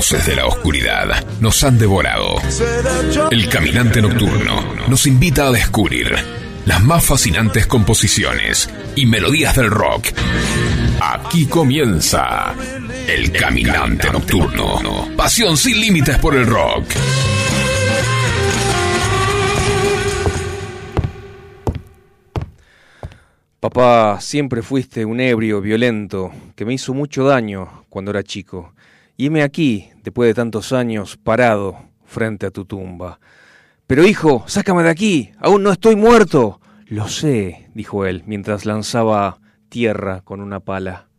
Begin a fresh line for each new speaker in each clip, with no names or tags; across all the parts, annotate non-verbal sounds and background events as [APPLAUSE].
De la oscuridad nos han devorado. El caminante nocturno nos invita a descubrir las más fascinantes composiciones y melodías del rock. Aquí comienza El Caminante Nocturno. Pasión sin límites por el rock.
Papá, siempre fuiste un ebrio violento que me hizo mucho daño cuando era chico. Y aquí, después de tantos años, parado frente a tu tumba. Pero hijo, sácame de aquí, aún no estoy muerto. Lo sé, dijo él, mientras lanzaba tierra con una pala.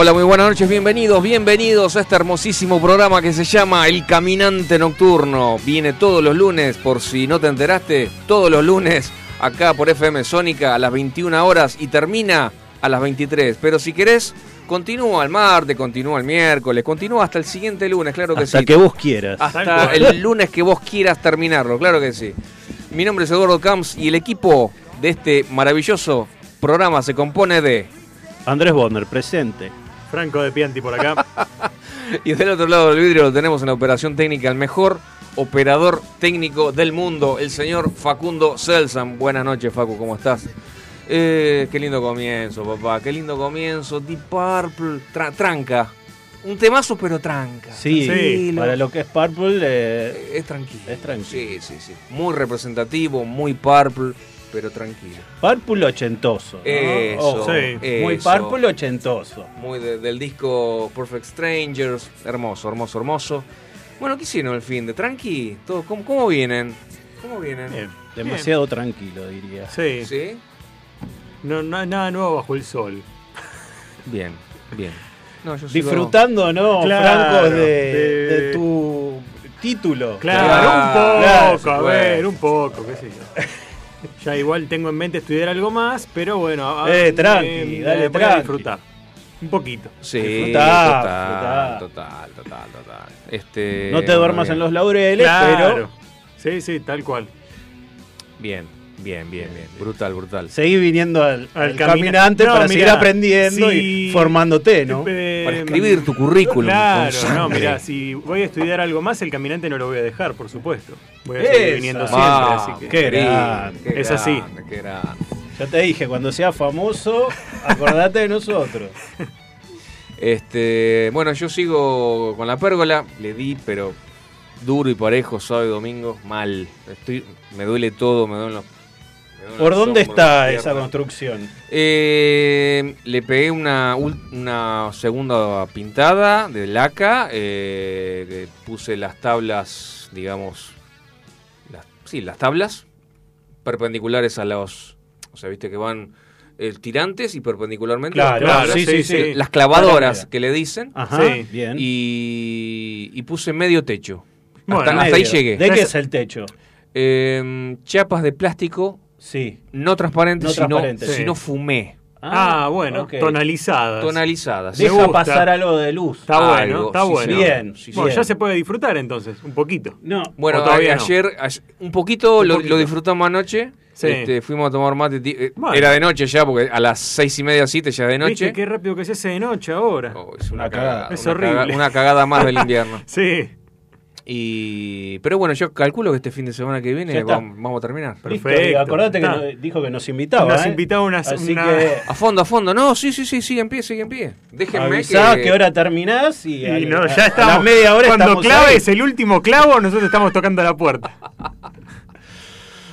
Hola, muy buenas noches, bienvenidos, bienvenidos a este hermosísimo programa que se llama El Caminante Nocturno. Viene todos los lunes, por si no te enteraste, todos los lunes acá por FM Sónica a las 21 horas y termina a las 23. Pero si querés, continúa el martes, continúa el miércoles, continúa hasta el siguiente lunes, claro que
hasta
sí.
que vos quieras.
Hasta el lunes que vos quieras terminarlo, claro que sí. Mi nombre es Eduardo Camps y el equipo de este maravilloso programa se compone de...
Andrés Bonner, presente.
Franco de Pianti por acá. [LAUGHS]
Y del otro lado del vidrio lo tenemos en la operación técnica, el mejor operador técnico del mundo, el señor Facundo Selsan. Buenas noches, Facu, ¿cómo estás? Eh, qué lindo comienzo, papá, qué lindo comienzo. Deep Purple, tra- tranca. Un temazo, pero tranca.
Sí,
Tranquilo.
para lo que es Purple, eh,
Es tranquilo.
Es tranquilo.
Sí, sí, sí. Muy representativo, muy Purple, pero tranquilo.
Purple ochentoso. ¿no?
Eso,
sí.
Muy. Purple ochentoso.
Muy de- del disco Perfect Strangers. Hermoso, hermoso, hermoso. Bueno, ¿qué hicieron el fin de? Tranqui, todo, ¿cómo, cómo vienen? ¿Cómo vienen?
Bien.
Demasiado tranquilo, diría.
Sí.
¿Sí?
No, no- nada nuevo bajo el sol.
Bien, bien. No, yo sigo-
Disfrutando, ¿no,
Claro,
Franco, de,
de-
de tu título?
Claro,
Claro,
un poco,
claro,
a ver, un poco, qué sé yo. Ya igual tengo en mente estudiar algo más, pero bueno. a-
Eh, tranqui, dale,
voy a
tranqui.
disfrutar. Un poquito.
Sí,
Disfrutá,
total, total, total, total. Este,
No te duermas en los laureles,
Claro. Sí, sí, tal cual.
Bien, bien, bien, bien. Brutal, brutal.
seguí viniendo al,
Al
al
camina-
caminante
No,
para
mirá,
seguir aprendiendo y formándote, ¿no?
Eh,
Para escribir tu currículum.
Claro, no, mira, si voy a estudiar algo más, el caminante no lo voy a dejar, por supuesto. Voy a seguir viniendo siempre,
Vamos,
así que.
qué
querido,
grande,
qué
es así.
grande, qué grande.
Ya te dije, cuando seas famoso, acordate de nosotros. [LAUGHS]
Este, bueno, yo sigo con la pérgola, le di, pero duro y parejo, sábado y domingo, mal. Estoy, me duele todo, me duelen los.
¿Por dónde está esa construcción?
Eh, le pegué una, una segunda pintada de laca, eh, puse las tablas, digamos, las, sí, las tablas perpendiculares a los, o sea, viste que van eh, tirantes y perpendicularmente
Claro,
las,
claro,
sí, sí,
sí,
las clavadoras que le dicen
Ajá,
Sí.
bien.
y, y puse medio techo.
Bueno,
hasta, ahí llegué.
¿De qué
Es-
es el techo?
Eh, chapas de plástico
Sí.
no transparentes,
No
sino,
transparentes.
sino
Sí.
fumé,
Ah, bueno,
ok.
tonalizadas.
tonalizadas.
Deja
gusta.
pasar algo de luz.
Está bueno,
Algo,
está
sí,
bueno.
Bien,
Sí,
Bueno,
bien.
ya se puede disfrutar entonces, un poquito.
No.
Bueno,
¿O todavía no?
ayer, un poquito,
Un
lo,
poquito.
lo disfrutamos anoche.
Sí.
Este, fuimos a tomar mate. eh,
Bueno.
Era de noche ya, porque a las seis y media, siete ya de noche.
¿Viste qué rápido que se hace de noche ahora?
Oh, es una,
Una
cagada.
cagada.
Es
una
horrible.
una cagada más del [LAUGHS] invierno.
Sí,
Y, pero bueno, yo calculo que este fin de semana que viene vamos, vamos a terminar.
Perfecto.
acordate que nos- dijo que nos invitaba.
Nos
¿eh?
invitaba una-
Así
una-
que
A fondo, a fondo. No, sí, sí, sí, sigue en pie, sigue en pie. Déjenme
avisá
que...
qué hora terminás y,
y
a-
no,
a-
ya
a
estamos.
la media hora
Cuando claves el último clavo, nosotros estamos tocando la puerta. [LAUGHS]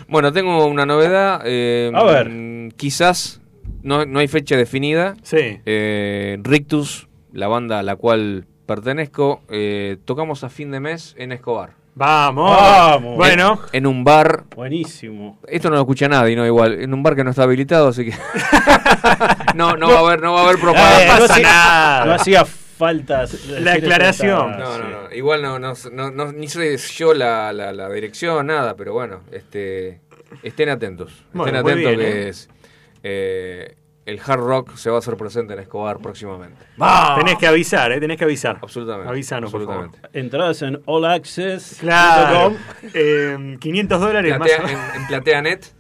Bueno, tengo una novedad. eh,
A ver.
Quizás no, no hay fecha definida.
Sí.
Eh, Rictus, la banda a la cual pertenezco, eh, tocamos a fin de mes en Escobar.
Vamos.
Vamos.
Bueno,
En un bar.
Buenísimo.
Esto no lo escucha nadie, no igual. En un bar que no está habilitado, así que. [LAUGHS] no, no va a haber, no va a haber
Eh,
propaganda.
no,
pasa
hacía,
nada.
no hacía falta.
La aclaración.
No, no, no. Igual no, no, no, no- ni sé yo la, la, la dirección, nada, pero bueno, este, estén atentos.
Bueno,
estén
muy
atentos
bien,
que
¿eh?
es. eh, el hard rock se va a hacer presente en Escobar próximamente.
Va.
tenés que avisar, ¿eh? Tenés que avisar.
Absolutamente.
Avísanos, por
absolutamente.
Entradas en allaccess.com.
Claro. Eh, 500 dólares más.
En, en PlateaNet.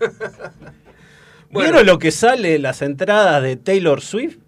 [LAUGHS] Bueno.
¿Vieron lo que sale las entradas de Taylor Swift?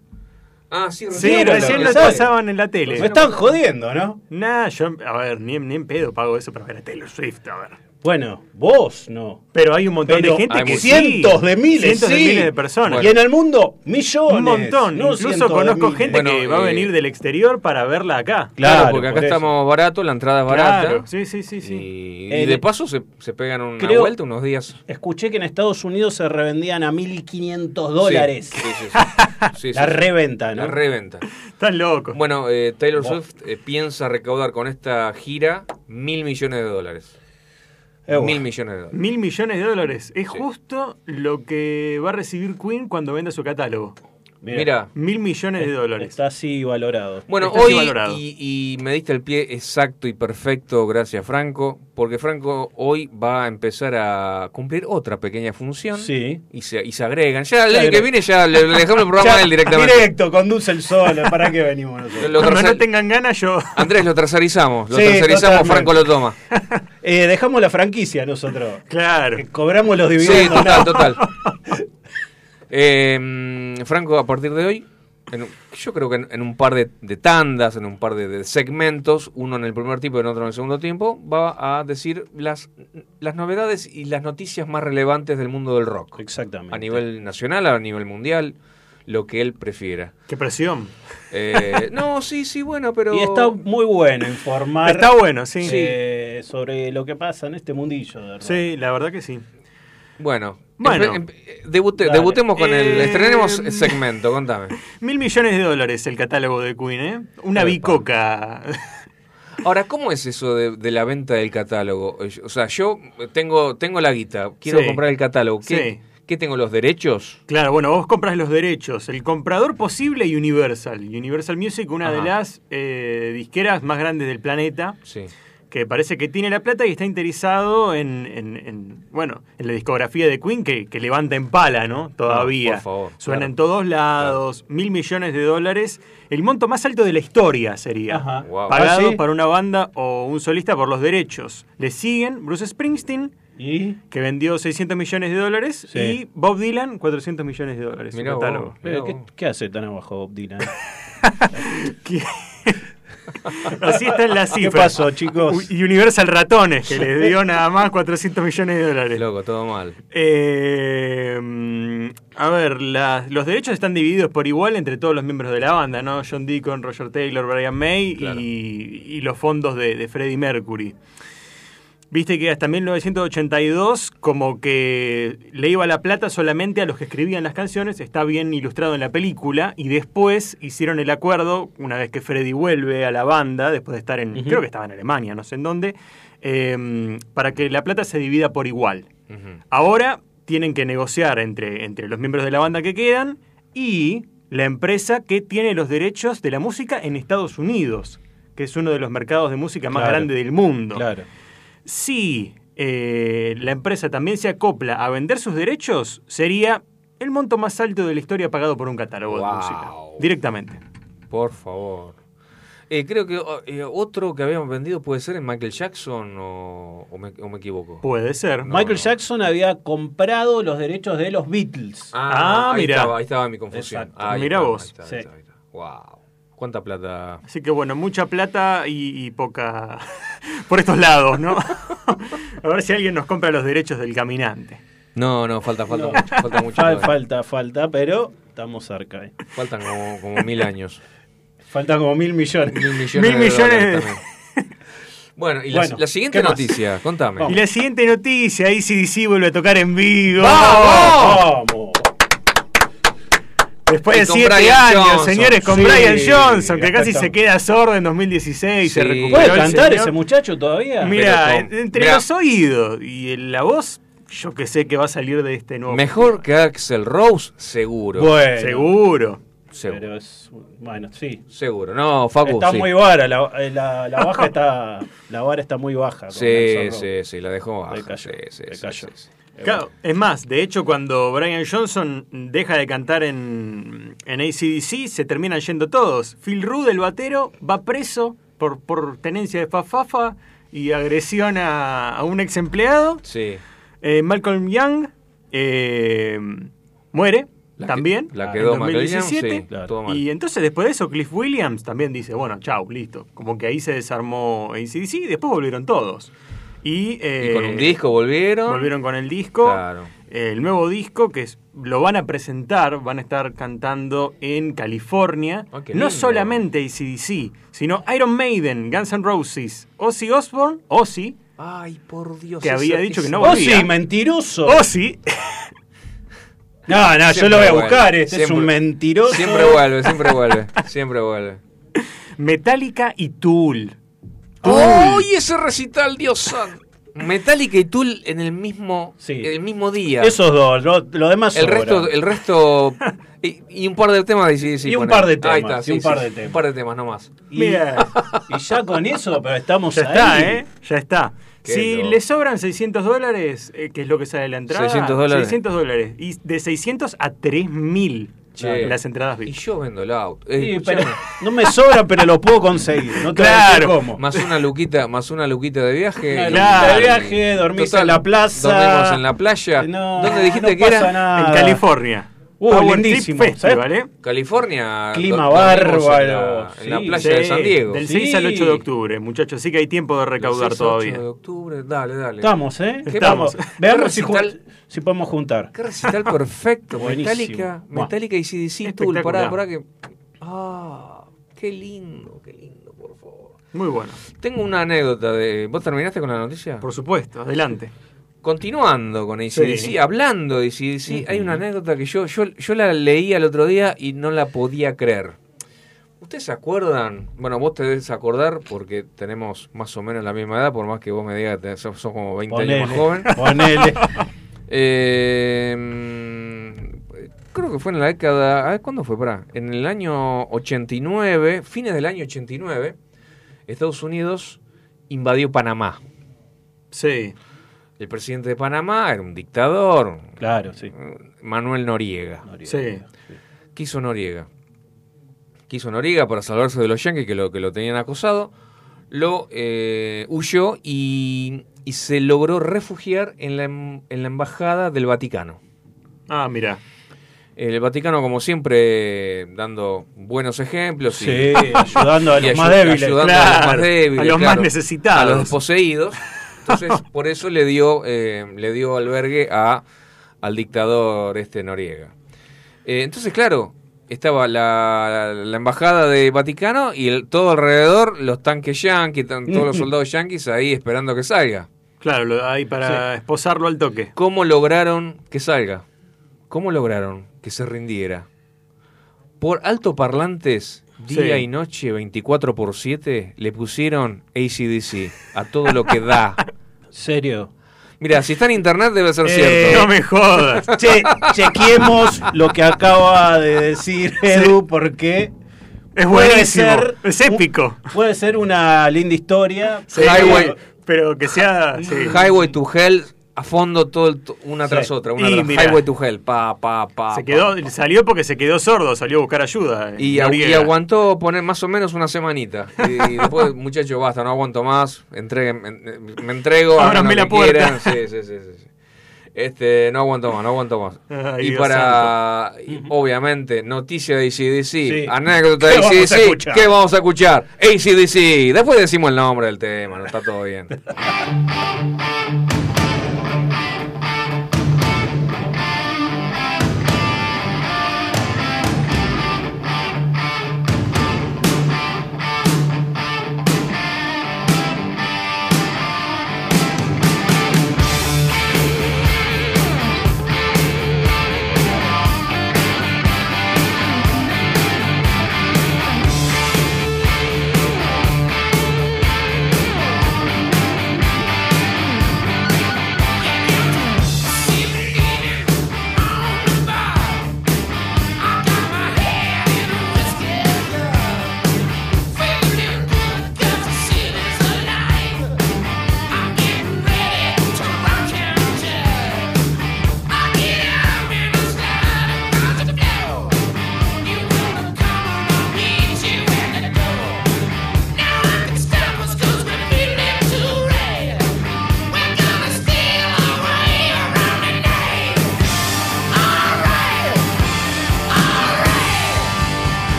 Ah, sí,
Sí,
¿Vieron lo
recién lo
sale?
pasaban en la tele.
Me están jodiendo, ¿no?
Nah, yo, a ver, ni, en- ni en pedo pago eso para ver a Taylor Swift, a ver.
Bueno, vos no.
Pero hay un montón
Pero
de gente que
cientos
sí.
de miles,
cientos de miles de personas.
Y en el mundo, millones.
un montón.
no
Incluso conozco gente que va a
eh,
venir del exterior para verla acá.
Claro,
Claro,
porque acá
por
estamos barato, la entrada es barata.
Claro. Sí, sí, sí, sí.
Y,
Eh,
y de paso se, se pegan una
creo-
vuelta unos días.
Escuché que en Estados Unidos se revendían a 1.500 dólares.
Sí, sí, sí, [LAUGHS] sí. Sí,
La
sí.
reventa, ¿no?
La reventa.
Están locos.
Bueno, eh, Taylor. Swift eh, piensa recaudar con esta gira mil millones de dólares.
Eh.
Mil millones de dólares.
Mil millones de dólares. Es
Sí.
justo lo que va a recibir Queen cuando venda su catálogo.
Mira.
Mil millones de dólares.
Está así valorado.
Bueno,
Está así
hoy,
valorado.
y, y me diste el pie exacto y perfecto, gracias Franco, porque Franco hoy va a empezar a cumplir otra pequeña función
Sí.
y, se, y se agregan. Ya el año que viene ya le, le dejamos el programa [LAUGHS]
Ya,
a él directamente.
Directo, conduce el solo. ¿Para qué venimos [LAUGHS] nosotros?
Lo
Cuando no tengan ganas, yo.
Andrés, lo tercerizamos, lo
Sí,
tercerizamos,
totalmente.
Franco lo toma. [LAUGHS]
Eh, dejamos la franquicia nosotros.
Claro.
Que cobramos los
Sí,
dividendos.
total,
¿no?
total. Eh, mm, Franco, a partir de hoy, en un- yo creo que en, en un par de, de tandas, en un par de, de segmentos, uno en el primer tiempo y en otro en el segundo tiempo, va a decir las, las novedades y las noticias más relevantes del mundo del rock.
Exactamente.
A nivel nacional, a nivel mundial, lo que él prefiera.
Qué presión.
Eh, no, [LAUGHS] sí, sí, bueno, pero...
Y está muy bueno informar
Está bueno, sí.
eh, sobre lo que pasa en este mundillo de.
Sí, la verdad que sí.
Bueno,
Bueno.
debute- debutemos con el...
Eh,
Estrenemos el segmento, contame. [LAUGHS]
Mil millones de dólares el catálogo de Queen, ¿eh? Una bicoca. [LAUGHS]
Ahora, ¿cómo es eso de, de la venta del catálogo? O sea, yo tengo, tengo la guita, quiero
Sí.
comprar el catálogo. ¿Qué,
Sí.
qué tengo los derechos?
Claro, bueno, vos compras los derechos. El comprador posible Universal. Universal Music, una de las eh, disqueras más grandes del planeta,
Sí.
Que parece que tiene la plata y está interesado en, en- en, bueno, en la discografía de Queen que, que levanta en pala, ¿no? Todavía.
Ah, por favor,
Suena
claro.
en todos lados, mil millones de dólares. El monto más alto de la historia sería.
Ajá.
Wow.
Pagado
¿Ah, sí?
para una banda o un solista por los derechos. Le siguen Bruce Springsteen,
Y
que vendió 600 millones de dólares,
Sí.
y Bob Dylan, 400 millones de dólares. su
Mirá vos.
Pero, ¿qué, qué hace tan abajo Bob Dylan? [LAUGHS] [LAUGHS]
¿Qué? Así está en la
¿Qué
cifra.
pasó, chicos?
Universal Ratones, que les dio [LAUGHS] nada más 400 millones de dólares.
Loco, todo mal.
Eh, mm, a ver, la- los derechos están divididos por igual entre todos los miembros de la banda, ¿no? John Deacon, Roger Taylor, Brian May
Claro.
y, y los fondos de, de Freddie Mercury. Viste que hasta 1982 como que le iba la plata solamente a los que escribían las canciones, está bien ilustrado en la película, y después hicieron el acuerdo, una vez que Freddie vuelve a la banda, después de estar en, creo que estaba en Alemania, no sé en dónde, eh, para que la plata se divida por igual. Ahora tienen que negociar entre, entre los miembros de la banda que quedan y la empresa que tiene los derechos de la música en Estados Unidos, que es uno de los mercados de música más
Claro.
grandes del mundo.
Claro.
Si eh, la empresa también se acopla a vender sus derechos, sería el monto más alto de la historia pagado por un catálogo
Wow.
de música. Directamente.
Por favor. Eh, creo que eh, otro que habíamos vendido puede ser en Michael Jackson o, o me, o me equivoco.
Puede ser.
No,
Michael
no.
Jackson había comprado los derechos de los Beatles.
Ah,
ahí
mirá.
Estaba, ahí estaba mi confusión. Ahí está,
vos.
ahí está, ahí
Sí.
está, ahí está. Wow. ¿Cuánta plata?
Así que bueno, mucha plata y, y poca [LAUGHS] por estos lados, ¿no? [LAUGHS] a ver si alguien nos compra los derechos del caminante.
No, no, falta, falta
No.
mucho. Falta mucho.
Fal-
todavía.
falta, falta, pero estamos cerca. eh.
Faltan como, como mil años.
Faltan como mil millones.
Mil millones,
Mil
de
millones de-.
Bueno, y la,
Bueno,
la siguiente
¿qué más?
noticia, contame.
Y la siguiente noticia, ACDC vuelve a tocar en vivo.
¡Vamos!
Después de siete
Brian
años,
Johnson.
señores, con
Sí,
Brian Johnson, que casi se queda sordo en 2016, se
Sí.
recuperó
¿Puede cantar ese muchacho todavía?
Mira, entre
mirá.
los oídos y en la voz, yo que sé que va a salir de este nuevo.
Mejor que Axel Rose, seguro.
Bueno.
Seguro.
seguro.
Pero es. Bueno, sí.
Seguro. No, Facu,
está
sí.
muy vara, la, eh, la, la baja está. La vara está muy baja.
Sí, sí, sí, la dejó baja.
Le cayó,
Sí, sí,
le
sí,
cayó.
Sí.
Claro, es más, de hecho, cuando Brian Johnson deja de cantar en, en ACDC, se terminan yendo todos. Phil Rudd, el batero, va preso por, por tenencia de fafafa y agresión a, a un ex empleado.
Sí.
Eh, Malcolm Young eh, muere
La que-
también.
la
en
quedó Young,
2017.
sí,
Claro.
todo mal.
Y entonces después de eso Cliff Williams también dice, bueno, chau, listo. Como que ahí se desarmó ACDC y después volvieron todos. Y, eh,
y con un disco volvieron.
Volvieron con el disco.
Claro.
El nuevo disco que es- lo van a presentar, van a estar cantando en California.
Ah,
no solamente ACDC, sino Iron Maiden, Guns N' Roses, Ozzy Osbourne, Ozzy,
Ay, por Dios.
Que había dicho que
esa-
no
¡Oh,
volvía.
sí, mentiroso!
Ozzy, [LAUGHS]
no, no, yo lo voy a buscar. Este es un mentiroso.
Siempre vuelve, siempre vuelve. Siempre vuelve. [LAUGHS]
Metallica y Tool. Tool.
¡Oh! Y ese recital, Dios santo. Metallica y Tool en el mismo,
Sí.
el mismo día.
Esos dos, lo, lo demás
el
sobra.
resto, el resto [LAUGHS] Y, y un par de temas de ACDC.
Y un par de temas,
Ahí está,
y
sí,
un par
sí,
de temas.
Un par de temas nomás.
Y, y ya con eso, pero estamos
Ya
ahí.
está, ¿eh? Ya está.
Qué
si
loco.
le sobran 600 dólares, eh, que es lo que sale de la entrada.
600 dólares.
600 dólares. Y de 600 a 3000
Che.
las entradas
Y yo vendo el auto. Eh,
Sí,
escuchame,
pero no me sobra, pero lo puedo conseguir. No te
Claro.
cómo.
Más una luquita, más una luquita de viaje.
De
viaje, dormís en la plaza.
Dormimos en la playa.
No,
¿Dónde dijiste
no
que
pasa
era?
nada.
En California.
Uh,
Power
lindísimo,
Trip Festival,
¿sabes?
¿eh?
California.
Clima bárbaro,
En la, en la
sí.
playa de
Sí,
San Diego.
Del
Sí.
6 al 8 de octubre, muchachos. Así que hay tiempo de recaudar
El 6 a 8
todavía.
de octubre, dale, dale.
Estamos, ¿eh?
¿Qué
Estamos. Veamos si, si podemos juntar.
Qué recital perfecto. [LAUGHS]
Buenísimo.
Metallica. Metallica y CDC Tool. Pará, pará que. Ah, qué lindo, qué lindo, por favor.
Muy bueno.
Tengo una anécdota de. ¿Vos terminaste con la noticia?
Por supuesto, adelante.
Continuando con ACDC,
Sí.
hablando de ACDC, hay una anécdota que yo, yo, yo la leí el otro día y no la podía creer. ¿Ustedes se acuerdan? Bueno, vos te debes acordar porque tenemos más o menos la misma edad, por más que vos me digas que sos, sos como 20 años más joven.
Ponele. [LAUGHS]
Eh, creo que fue en la década. A ver, ¿cuándo fue? Pará. En el año 89, fines del año 89, Estados Unidos invadió Panamá.
Sí.
El presidente de Panamá era un dictador,
Claro, sí.
Manuel Noriega.
Sí.
¿Qué hizo Noriega? ¿Qué hizo Noriega para salvarse de los yanquis que lo, que lo tenían acosado? Lo eh, huyó y, y se logró refugiar en la, em- en la embajada del Vaticano.
Ah, mira.
El Vaticano, como siempre, dando buenos ejemplos y,
Sí, ayudando a [LAUGHS]
y
los
ayu-
más débiles.
ayudando a los más débiles,
a los más necesitados.
a los desposeídos. Entonces, [LAUGHS] por eso le dio, eh, le dio albergue a, al dictador este Noriega. Eh, entonces, claro, estaba la, la embajada de Vaticano y el- todo alrededor los tanques yanquis, todos los soldados yanquis ahí esperando que salga.
Claro, ahí para esposarlo al toque.
¿Cómo lograron que salga? ¿Cómo lograron que se rindiera? Por altoparlantes, día
Sí.
y noche, 24 por 7, le pusieron ACDC a todo lo que da. [LAUGHS]
Serio.
Mira, si está en internet debe ser
Eh,
cierto.
No me [LAUGHS] jodas.
Che, chequeemos lo que acaba de decir Edu, porque
Es
puede
buenísimo.
ser
es épico.
puede ser una linda historia.
Sí,
Highway.
Pero que sea. sí.
Highway to Hell a fondo todo el- una
Sí.
tras otra, una
Y
tras-. Highway to Hell, pa pa pa.
Se quedó,
pa.
salió porque se quedó sordo, salió a buscar ayuda.
Y,
eh,
aguantó poner más o menos una semanita. Y, [LAUGHS] después, muchacho, basta, no aguanto más. Entreguen, me, me entrego.
Ábranme
lo
la puerta.
Sí, sí, sí, sí. Este, no aguanto más, no aguanto más.
Ay,
y
Dios
para, y, obviamente, noticia de ACDC,
Sí.
anécdota de
¿Qué vamos a
ACDC,
escuchar?
¿qué vamos a escuchar? ACDC. Después decimos el nombre del tema, no está todo bien. [LAUGHS]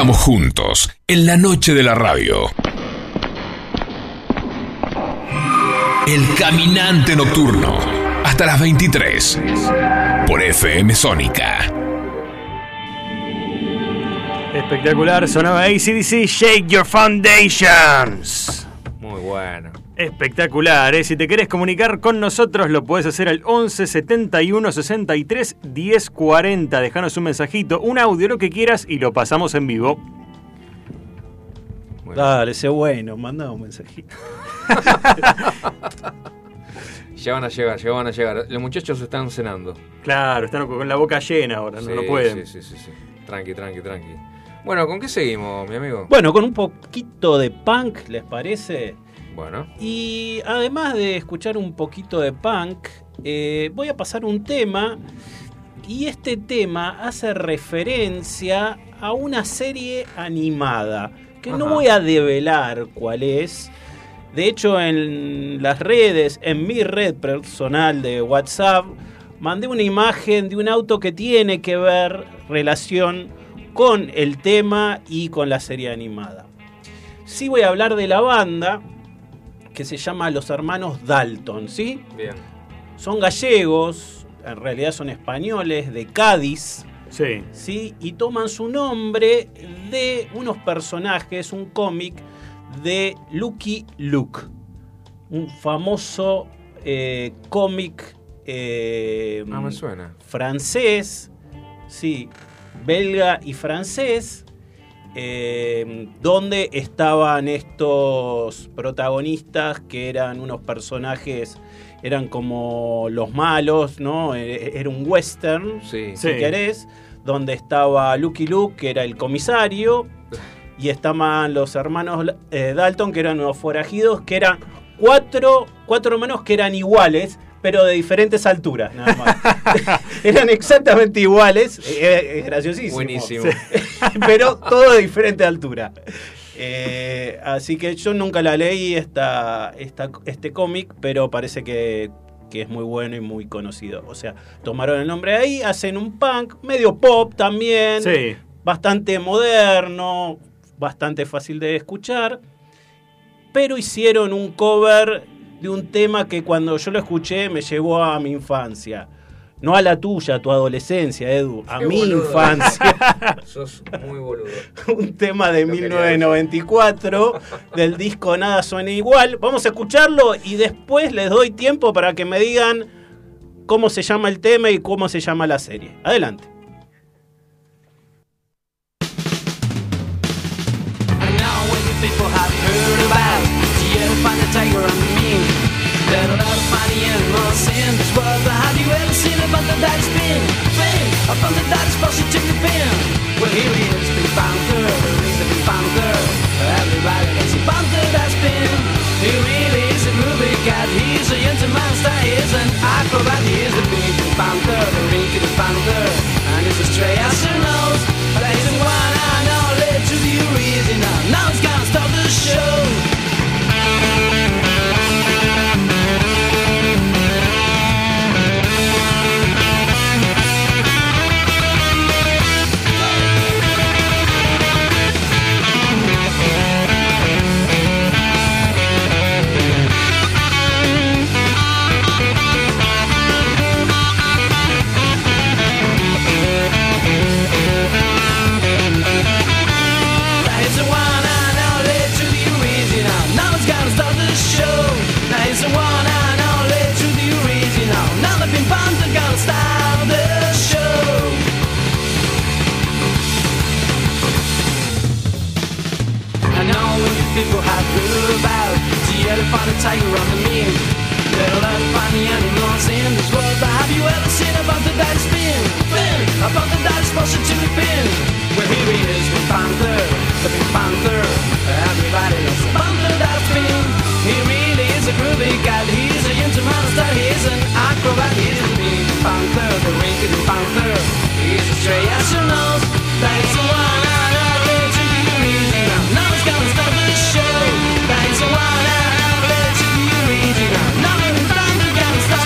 Estamos juntos en la noche de la radio. El Caminante Nocturno. Hasta las 23. Por FM Sónica.
Espectacular, sonaba ACDC Shake Your Foundations.
Muy bueno.
Espectacular, ¿eh? si te querés comunicar con nosotros lo puedes hacer al 11 71 63 10 40. Dejanos un mensajito, un audio, lo que quieras y lo pasamos en vivo.
Bueno. Dale, sé bueno, manda un mensajito. [LAUGHS]
ya van a llegar, ya van a llegar. Los muchachos están cenando.
Claro, están con la boca llena ahora, no lo pueden.
Sí, sí, sí, sí. Tranqui, tranqui, tranqui. Bueno, ¿con qué seguimos, mi amigo?
Bueno, con un poquito de punk, ¿les parece?
Bueno.
Y además de escuchar un poquito de punk, eh, voy a pasar un tema. Y este tema hace referencia a una serie animada. Que no voy a develar cuál es. De hecho, en las redes, en mi red personal de WhatsApp, mandé una imagen de un auto que tiene que ver relación con el tema y con la serie animada. Sí voy a hablar de la banda, que se llama Los Hermanos Dalton, ¿sí?
Bien.
Son gallegos, en realidad son españoles, de Cádiz.
Sí.
¿sí? Y toman su nombre de unos personajes, un cómic de Lucky Luke, un famoso eh, cómic eh,
ah, me suena.
francés, sí, belga y francés, eh, donde estaban estos protagonistas que eran unos personajes, eran como los malos, ¿no? E-, era un western,
sí.
si querés, donde estaba Lucky Luke, que era el comisario, y estaban los hermanos eh, Dalton, que eran unos forajidos, que eran cuatro, cuatro hermanos que eran iguales, pero de diferentes alturas, nada más. [LAUGHS] [LAUGHS] Eran exactamente iguales, es graciosísimo.
Buenísimo. [LAUGHS]
pero todo de diferente altura. Eh, así que yo nunca la leí esta, esta este cómic, pero parece que, que, es muy bueno y muy conocido. O sea, tomaron el nombre ahí, hacen un punk, medio pop también,
sí.
bastante moderno, bastante fácil de escuchar, pero hicieron un cover de un tema que cuando yo lo escuché me llevó a mi infancia. No a la tuya, a tu adolescencia, Edu, a
Qué
mi
boludo.
infancia. [LAUGHS]
Sos muy boludo.
un tema de
Lo quería
1994 del disco Nada suena igual. Vamos a escucharlo y después les doy tiempo para que me digan cómo se llama el tema y cómo se llama la serie. Adelante.
something that has been fame, a thunder that is supposed to the pin. Well, here he is, big bounder, he's the big bounder. Everybody hates a bounder that's. He really is a movie cat. he's a young monster, he's an acrobat, he is the big bounder, the rink the bounder. And he's a stray nose. but he's the one I know, led to the reason I now it's gonna stop the show. Tiger on the mean. Better learn to find the animals in this world. But have you ever seen a bump that is spin? Fin, a bump that is closer to the pin. Well, here he is, the panther, the big panther. Everybody knows the panther that's spin. He really is a groovy guy. He's a intimate star. He's an acrobat. He's a big panther, the wicked panther. He's a stray astronaut. That's the one. I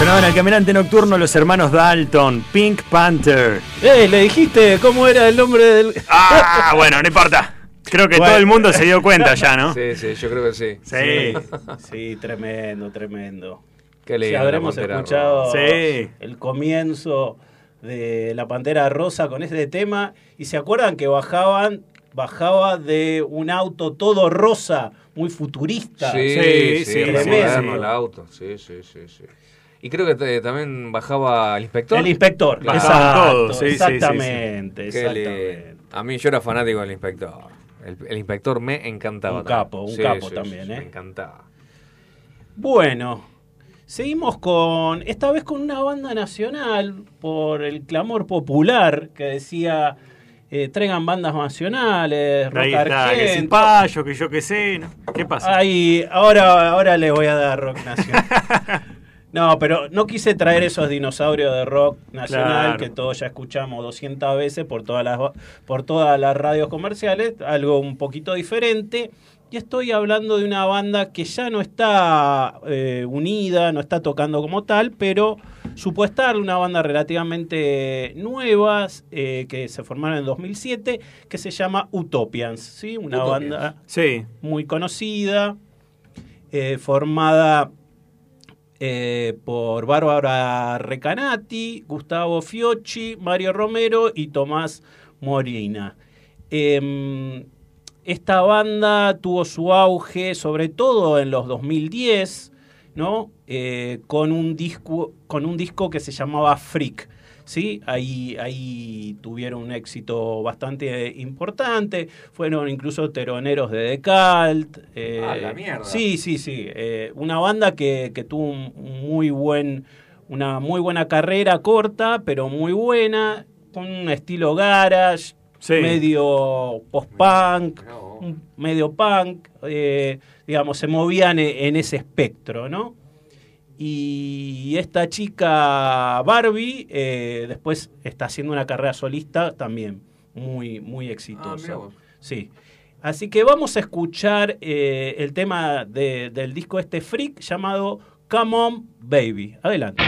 Sonaban al caminante nocturno los hermanos Dalton, Pink Panther.
¡Eh! Le dijiste cómo era el nombre del.
Ah, [LAUGHS] bueno, no importa. Creo que
Bueno.
todo el mundo se dio cuenta ya, ¿no?
Sí, sí, yo creo que sí.
Sí.
Sí, tremendo, tremendo.
Qué
Si
lindo,
habremos
la Pantera
escuchado.
Sí.
el comienzo de la Pantera Rosa con ese tema y se acuerdan que bajaban bajaba de un auto todo rosa, muy futurista.
Sí,
Sí,
sí, el auto. Sí, sí, sí, sí. Y creo que te- también bajaba el inspector.
El inspector,
Claro.
exacto,
Todos, sí, sí, sí, sí.
exactamente.
A mí yo era fanático del inspector. El, el inspector me encantaba.
Un capo, un capo también, ¿eh?
Me encantaba.
Bueno, seguimos con, esta vez con una banda nacional por el clamor popular que decía, eh, traigan bandas nacionales, rock
Ahí está, que si
argento.
payo, que yo qué sé. ¿no? ¿Qué pasa?
Ay, ahora, ahora le voy a dar rock nacional. [LAUGHS] No, pero no quise traer esos dinosaurios de rock nacional
Claro.
que todos ya escuchamos 200 veces por todas las por todas las radios comerciales, algo un poquito diferente. Y estoy hablando de una banda que ya no está eh, unida, no está tocando como tal, pero supo estar, una banda relativamente nueva, eh, que se formaron en 2007, que se llama Utopians, ¿sí? Una
Utopians.
banda
Sí.
muy conocida, eh, formada eh, por Bárbara Recanati, Gustavo Fiocchi, Mario Romero y Tomás Morina. Em, esta banda tuvo su auge sobre todo en los 2010, ¿no? Eh, con, un disco, con un disco que se llamaba Freak. ¿Sí? Ahí, ahí tuvieron un éxito bastante importante, fueron incluso teroneros de Decalt. eh,
Ah, la mierda.
Sí, sí, sí. eh, una banda que, que tuvo un muy buen, una muy buena carrera corta, pero muy buena, con un estilo garage,
Sí.
medio post-punk, medio punk, eh, digamos, se movían e- en ese espectro, ¿no? Y esta chica Barbie eh, después está haciendo una carrera solista también muy, muy
Ah,
exitosa.
vos.
sí. Así que vamos a escuchar eh, el tema de- del disco este freak llamado Come On Baby. Adelante.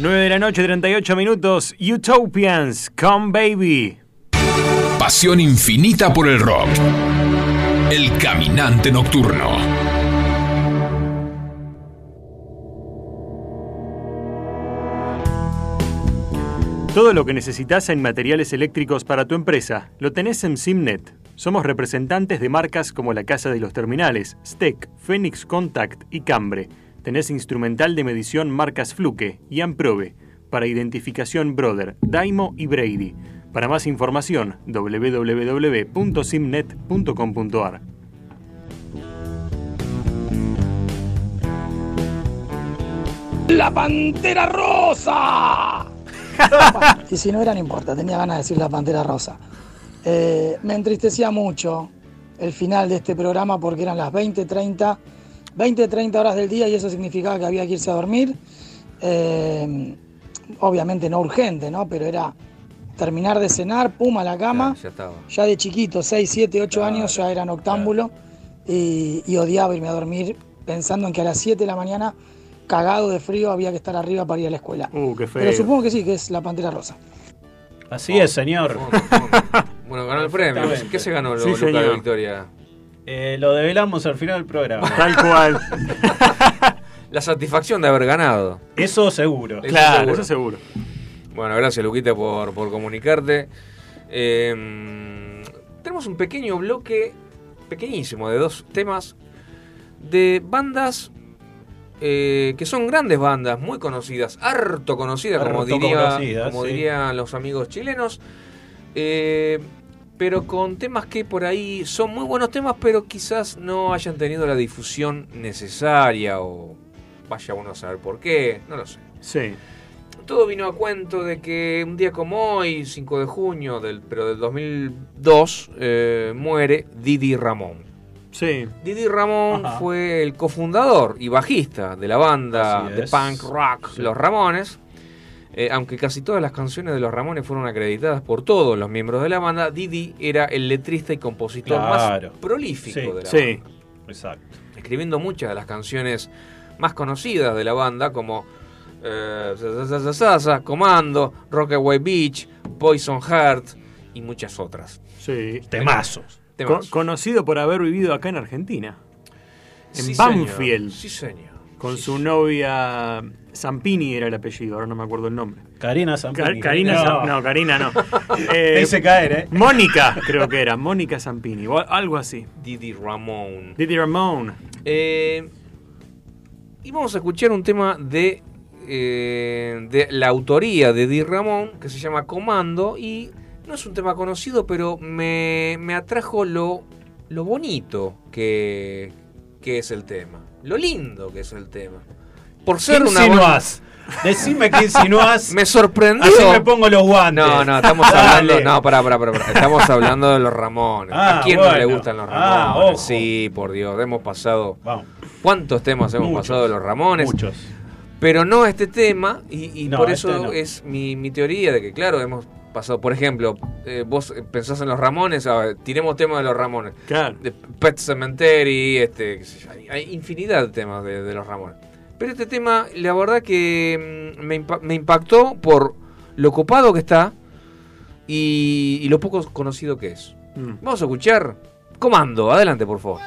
9 de la noche, 38 minutos. Utopians, come baby.
Pasión infinita por el rock. El caminante nocturno.
Todo lo que necesitas en materiales eléctricos para tu empresa lo tenés en Simnet. Somos representantes de marcas como la Casa de los Terminales, Steck, Phoenix Contact y Cambre. Tenés instrumental de medición marcas Fluke y Amprobe para identificación Brother, Daimo y Brady. Para más información, www.simnet.com.ar.
¡La Pantera Rosa! [LAUGHS] y si no era, no importa, tenía ganas de decir la Pantera Rosa. Eh, me entristecía mucho el final de este programa porque eran las 20.30 20-30 horas del día y eso significaba que había que irse a dormir. Eh, obviamente no urgente, ¿no? Pero era terminar de cenar, pum, a la cama.
Ya estaba.
Ya de chiquito, 6, 7, 8 años, ya era noctámbulo y, y odiaba irme a dormir pensando en que a las 7 de la mañana, cagado de frío, había que estar arriba para ir a la escuela.
Uh, qué feo.
Pero supongo que sí, que es la Pantera Rosa.
Así es, señor.
Bueno, ganó el [LAUGHS] premio. ¿Qué se ganó
Sí,
de. Victoria?
Eh, lo develamos al final del programa. [LAUGHS]
Tal cual. [LAUGHS]
La satisfacción de haber ganado.
Eso seguro.
Eso
claro,
seguro.
eso seguro.
Bueno, gracias Luquita por, por comunicarte. Eh, tenemos un pequeño bloque, pequeñísimo, de dos temas de bandas eh, que son grandes bandas, muy conocidas, harto conocidas, como, diría,
conocidas,
como
sí.
dirían los amigos chilenos. eh, pero con temas que por ahí son muy buenos temas, pero quizás no hayan tenido la difusión necesaria o vaya uno a saber por qué, no lo sé.
Sí.
Todo vino a cuento de que un día como hoy, 5 de junio, del, pero del 2002, eh, muere Didi Ramón.
Sí.
Didi Ramón
Ajá.
fue el cofundador y bajista de la banda de punk rock
Sí.
Los Ramones. Eh, aunque casi todas las canciones de Los Ramones fueron acreditadas por todos los miembros de la banda, Didi era el letrista y compositor
Claro.
más prolífico
Sí.
de la
Sí.
banda
Exacto.
escribiendo muchas de las canciones más conocidas de la banda, como eh, Comando, Rockaway Beach, Poison Heart y muchas otras.
Sí.
Temazos.
Conocido por haber vivido acá en Argentina. En
Sí,
Banfield.
señor. Sí, señor.
Con
Sí,
su novia Zampini era el apellido, ahora no me acuerdo el nombre.
Karina Zampini.
Karina
no.
No, Karina no. [LAUGHS] Eh,
caer, ¿eh?
Mónica, creo que era. Mónica Zampini, o algo así.
Didi Ramón.
Didi Ramón.
Eh, y vamos a escuchar un tema de, eh, de la autoría de Di Ramón que se llama Comando y no es un tema conocido, pero me, me atrajo lo, lo bonito que, que es el tema, lo lindo que es el tema. Por
¿Qué
ser una banda-
insinuás? Decime qué insinuás. [LAUGHS]
me sorprendió.
Así me pongo los guantes.
No, no, estamos hablando. No, pará, pará, pará. Estamos hablando de los Ramones.
Ah,
¿A quién no le gustan los
Ah,
Ramones? sí, por Dios. Hemos pasado.
Vamos.
¿Cuántos temas hemos
Muchos.
pasado de los Ramones?
Muchos.
Pero no este tema. Y, y
No,
por
este
eso
no.
es mi, mi teoría de que, claro, hemos pasado. Por ejemplo, eh, vos pensás en los Ramones. A ver, tiremos temas de los Ramones.
Claro.
De Pet Cemetery, este, hay, hay infinidad de temas de, de los Ramones. Pero este tema, la verdad que mm, me, me impactó por lo copado que está y, y lo poco conocido que es.
Mm.
Vamos a escuchar Comando, adelante por favor.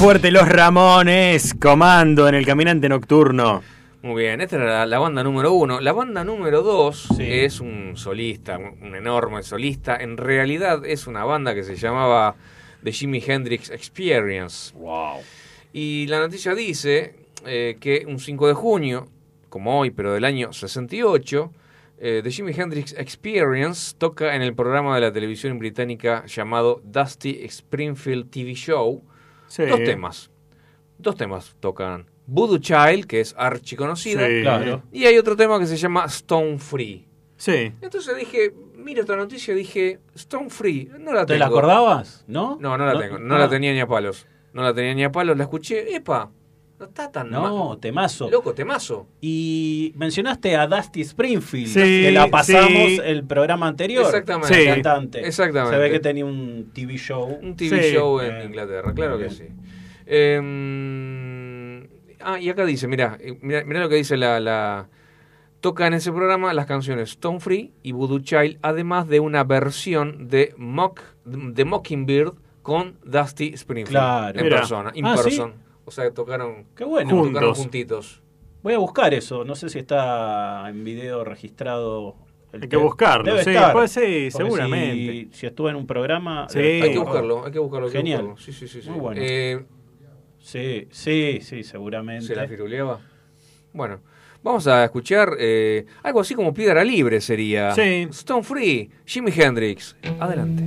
Fuerte los Ramones, comando en el caminante nocturno.
Muy bien, esta era la, banda número uno. La banda número dos
Sí.
es un solista, un, un enorme solista. En realidad es una banda que se llamaba The Jimi Hendrix Experience.
Wow.
Y la noticia dice eh, que un 5 de junio, como hoy, pero del año 68, eh, The Jimi Hendrix Experience toca en el programa de la televisión británica llamado Dusty Springfield TV Show.
Sí.
Dos temas. Dos temas tocan. Voodoo Child, que es archiconocida,
Sí.
Claro.
y hay otro tema que se llama Stone Free.
Sí.
Entonces dije, mira esta noticia, dije, Stone Free, no la
¿Te
tengo.
la acordabas? ¿No?
No, no la tengo, no
Ah.
la tenía ni a palos. No la tenía ni a palos, la escuché, epa, no está tan
No,
mal.
temazo.
Loco, temazo.
Y mencionaste a Dusty Springfield,
Sí,
que la pasamos
sí.
el programa anterior.
Exactamente.
Sí.
Cantante.
Exactamente.
Se ve que tenía un TV show.
Un TV
Sí.
show en. Inglaterra, claro que sí. Eh, ah, y acá dice, mira, mira, lo que dice la, la... Toca en ese programa las canciones Stone Free y Voodoo Child, además de una versión de Mock, de Mockingbird con Dusty Springfield.
Claro.
En
Mira.
persona, in
Ah, ¿sí?
person. O sea, tocaron,
Qué bueno.
Juntos.
tocaron juntitos.
Voy a buscar eso. No sé si está en video registrado. el
Hay que buscarlo,
Debe
sí,
estar.
puede ser,
Porque
seguramente.
Si, si estuvo en un programa.
Sí.
debe
Hay que buscarlo, hay que buscarlo. hay que
Genial.
buscarlo. Sí, sí, sí. sí.
Muy bueno.
Eh,
Sí, sí, sí, seguramente.
¿Se la firuleaba? Bueno, vamos a escuchar eh, algo así como Piedra Libre sería.
Sí.
Stone Free, Jimi Hendrix. Adelante.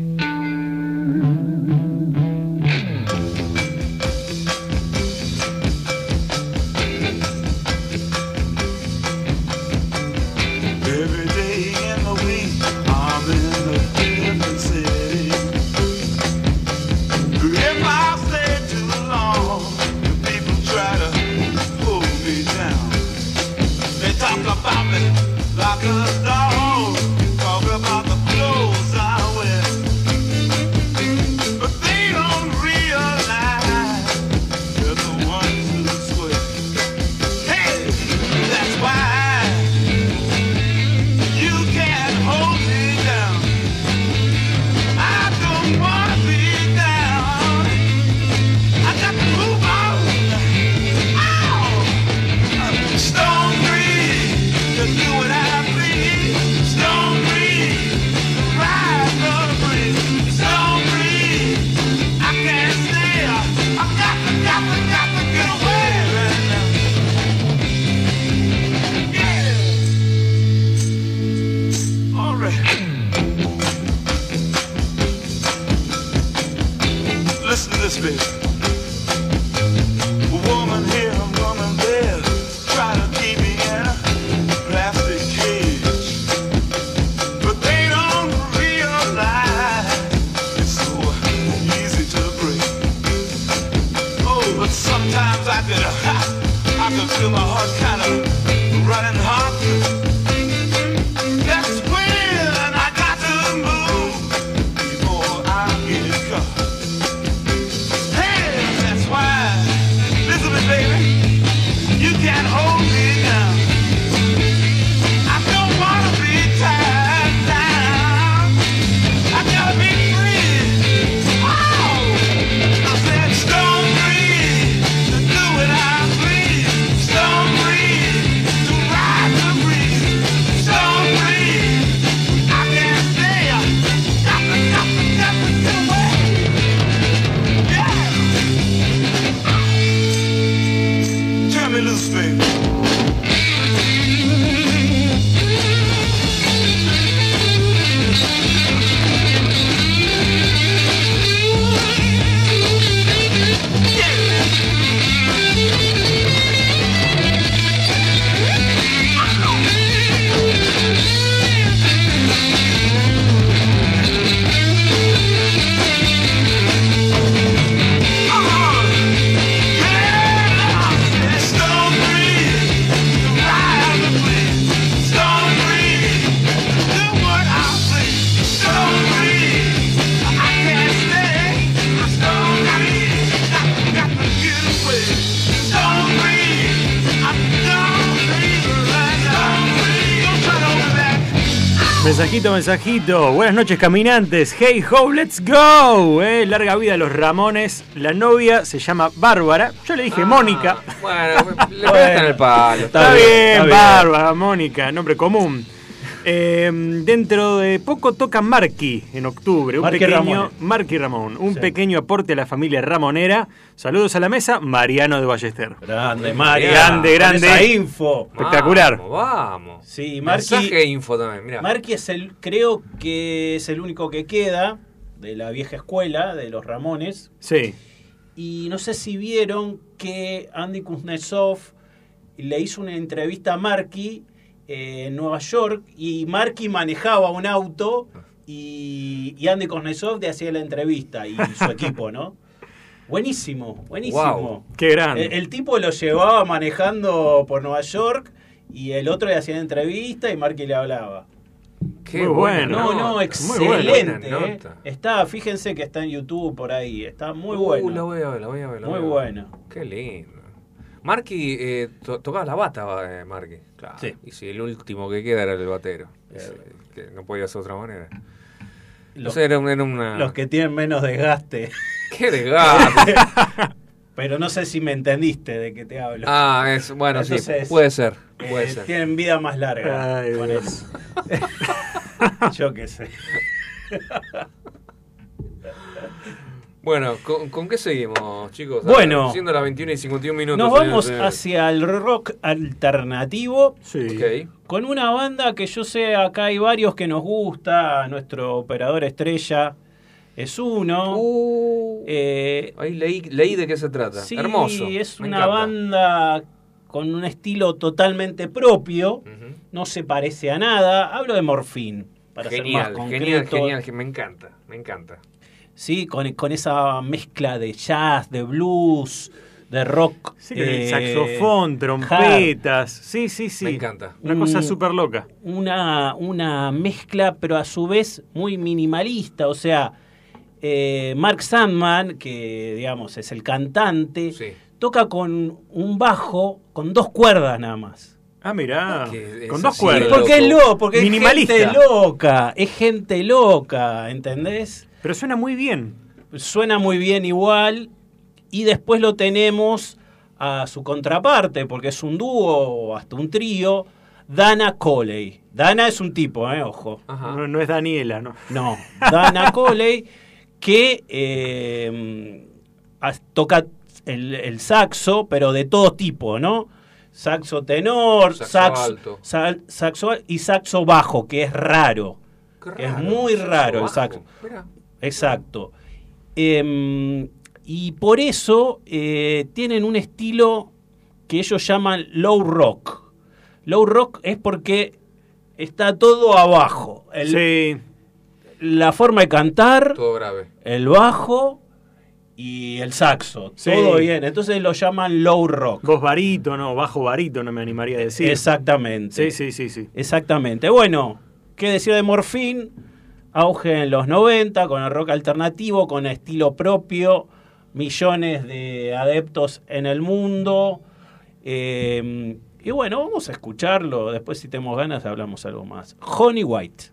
Mensajito, mensajito. Buenas noches, caminantes. Hey ho, let's go. Eh, larga vida a los Ramones. La novia se llama Bárbara. Yo le dije Mónica.
Bueno, le pegaste en el palo.
Está,
bien,
bien,
está bien.
Bárbara, Mónica, nombre común. Eh, dentro de poco toca Marky en octubre. Un
Marky
pequeño. Marky Ramón. Un
Sí.
pequeño aporte a la familia Ramonera. Saludos a la mesa, Mariano de Ballester.
Grande, Mario.
Grande,
Con
grande.
esa info.
Espectacular.
Vamos, vamos.
Sí, Marky,
Mensaje info también, mira.
Marky es el, creo que es el único que queda de la vieja escuela, de los Ramones.
Sí.
Y no sé si vieron que Andy Kuznetsov le hizo una entrevista a Marky eh, en Nueva York y Marky manejaba un auto y, y Andy Kuznetsov le hacía la entrevista y su [LAUGHS] equipo, ¿no? Buenísimo, buenísimo.
Wow,
qué grande.
El, el tipo lo llevaba manejando por Nueva York y el otro le hacía la entrevista y Marky le hablaba.
Qué
Muy bueno.
No, no,
muy
excelente.
buena
eh. Está, fíjense que está en YouTube por ahí, está muy
Uh,
bueno.
la voy a ver, la voy a ver. la
Muy
voy a ver.
bueno.
Qué lindo. Marky eh, to- tocaba la bata, eh, Marky. Claro.
Sí.
Y si el último que queda era el batero. Eh, que no podía ser de otra manera. No
Los,
sé, era, un- era una.
los que tienen menos desgaste. [LAUGHS]
¡Qué desgaste! [LAUGHS]
Pero no sé si me entendiste de qué te hablo.
ah, es, bueno, sí, puede ser.
Eh,
Puede ser.
Tienen vida más larga
Ay,
con
Dios.
eso. [LAUGHS] Yo qué sé.
Bueno, ¿con, con qué seguimos, chicos?
Bueno.
Siendo las 21 y 51 minutos.
Nos vamos hacia el rock alternativo
Sí.
Con una banda que yo sé acá hay varios que nos gusta. Nuestro operador estrella es uno.
Uh,
Eh,
ahí leí, leí de qué se trata.
sí,
Hermoso.
es
me
una
encanta.
banda con un estilo totalmente propio. No se parece a nada. Hablo de Morfín. Para
Genial,
ser más
genial,
concreto.
genial, que me encanta, me encanta.
Sí, con, con esa mezcla de jazz, de blues, de rock.
Sí, con el
eh,
saxofón,
hard.
trompetas. Sí, sí, sí.
Me encanta.
Una cosa
Mm.
súper loca.
Una, una mezcla, pero a su vez muy minimalista. O sea, eh, Mark Sandman, que digamos es el cantante,
Sí.
toca con un bajo con dos cuerdas nada más.
Ah, mirá.
Que es
Con dos cuerdas.
Porque es loco, porque
Minimalista.
es gente loca, es gente loca, ¿entendés?
Pero suena muy bien.
suena muy bien igual. Y después lo tenemos a su contraparte, porque es un dúo o hasta un trío, Dana Coley. Dana es un tipo, eh, ojo.
Ajá.
No, no es Daniela, ¿no?
No, Dana [LAUGHS] Coley, que eh, toca el, el saxo, pero de todo tipo, ¿no? Saxo tenor,
Saxo
saxo,
alto.
sal- saxo al- y saxo bajo, que es raro. Es muy raro el saxo. Exacto. Em, y por eso eh, tienen un estilo que ellos llaman low rock. Low rock es porque está todo abajo. El-
Sí.
La forma de cantar,
Todo grave.
el bajo y el saxo.
Sí.
Todo bien. Entonces lo llaman low rock.
Voz barítono, bajo barítono me animaría a decir.
Exactamente.
Sí, sí, sí, sí.
Exactamente. Bueno, ¿qué decir de Morfín? Auge en los 90 con el rock alternativo, con estilo propio, millones de adeptos en el mundo. Eh, y bueno, vamos a escucharlo. Después, si tenemos ganas, hablamos algo más. Honey White.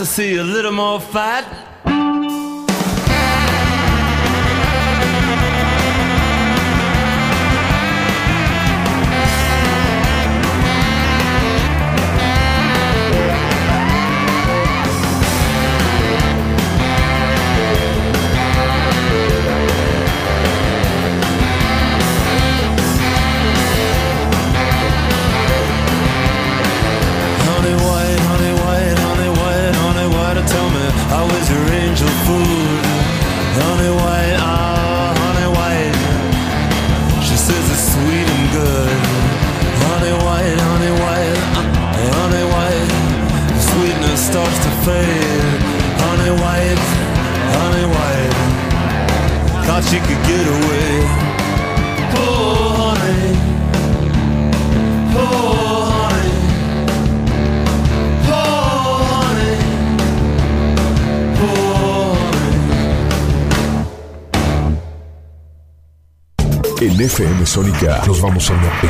To see a little more fat.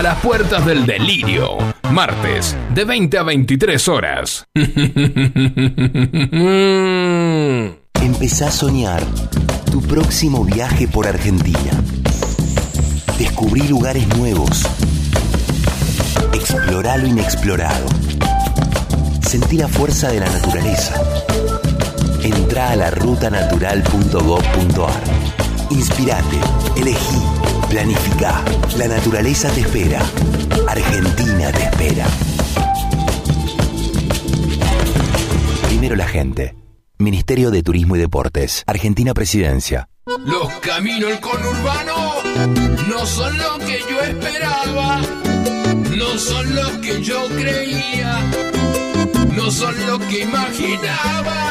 A las puertas del delirio, martes, de 20 a 23 horas. [LAUGHS]
Empezá a soñar tu próximo viaje por Argentina. Descubrí lugares nuevos. Explorá lo inexplorado. Sentí la fuerza de la naturaleza. Entrá a la rutanatural.gov.ar. Inspirate, elegí, planificá. La naturaleza te espera. Argentina te espera. Primero la gente. Ministerio de Turismo y Deportes. Argentina Presidencia.
Los caminos conurbano no son lo que yo esperaba, no son lo que yo creía, no son lo que imaginaba.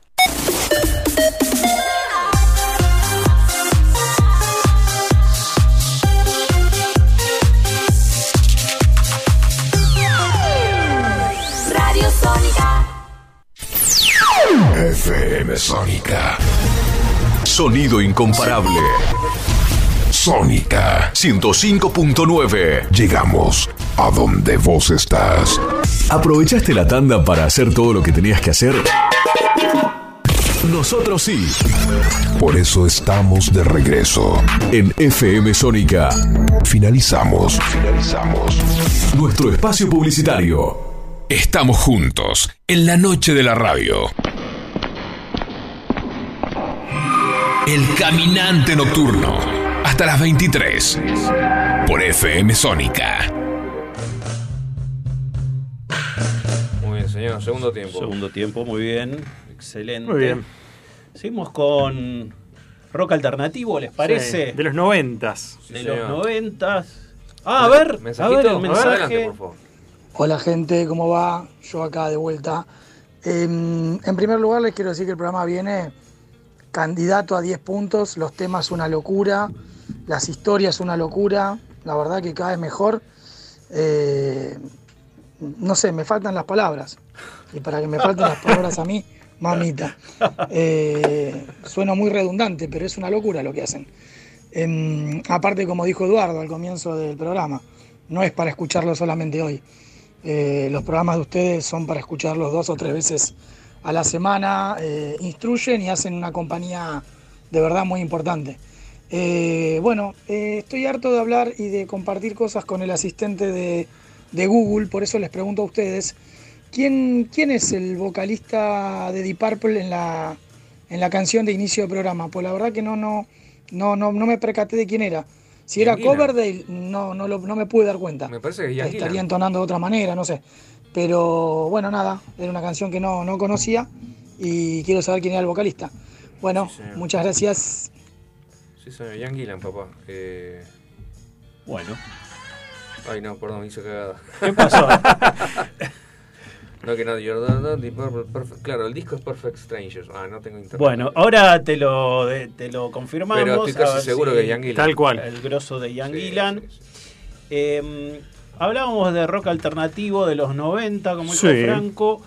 FM Sónica. Sonido incomparable. Sónica 105.9. Llegamos a donde vos estás.
¿Aprovechaste la tanda para hacer todo lo que tenías que hacer? Nosotros sí.
Por eso estamos de regreso.
En FM Sónica.
Finalizamos. Finalizamos.
Nuestro espacio publicitario.
Estamos juntos en la noche de la radio. El caminante nocturno. Hasta las 23. Por FM Sónica.
Muy bien, señor. Segundo tiempo.
Segundo tiempo, muy bien. Excelente.
Muy bien.
Seguimos con rock alternativo, ¿les parece?
Sí, de los noventas.
de los noventas. Ah, a ver, a
Mensajito.
ver el
A ver,
mensaje.
adelante, por favor.
Hola gente, ¿cómo va? Yo acá de vuelta. Em, en primer lugar les quiero decir que el programa viene candidato a 10 puntos, los temas una locura, las historias una locura, la verdad que cada vez mejor. Eh, no sé, me faltan las palabras. Y para que me falten las palabras a mí, mamita. Eh, suena muy redundante, pero es una locura lo que hacen. Em, aparte, como dijo Eduardo al comienzo del programa, no es para escucharlo solamente hoy. Eh, los programas de ustedes son para escucharlos dos o tres veces a la semana, eh, instruyen y hacen una compañía de verdad muy importante. Eh, bueno, eh, estoy harto de hablar y de compartir cosas con el asistente de, de Google, por eso les pregunto a ustedes, ¿quién, quién es el vocalista de Deep Purple en la, en la canción de inicio del programa? Pues la verdad que no, no, no, no, no me percaté de quién era. Si era. Coverdale, no, no, lo- no me pude dar cuenta.
Me parece que
Estaría entonando de otra manera, no sé. Pero bueno, nada, era una canción que no, no conocía y quiero saber quién era el vocalista. Bueno, muchas gracias.
Sí, señor. Ian Gillan, papá. Eh...
Bueno.
Ay, no, perdón, hice cagada.
¿Qué pasó? [LAUGHS]
no, que no, Jordan, no, Purple, Perfect- Claro, el disco es Perfect Strangers. Ah, no tengo internet.
Bueno, ahora te lo, de- te lo confirmamos.
Pero estoy casi seguro
si-
que es Ian Gillan. Tal cual.
El grosso de Ian Gillan. Eh, hablábamos de rock alternativo de los 90, como dijo
Sí.
Franco.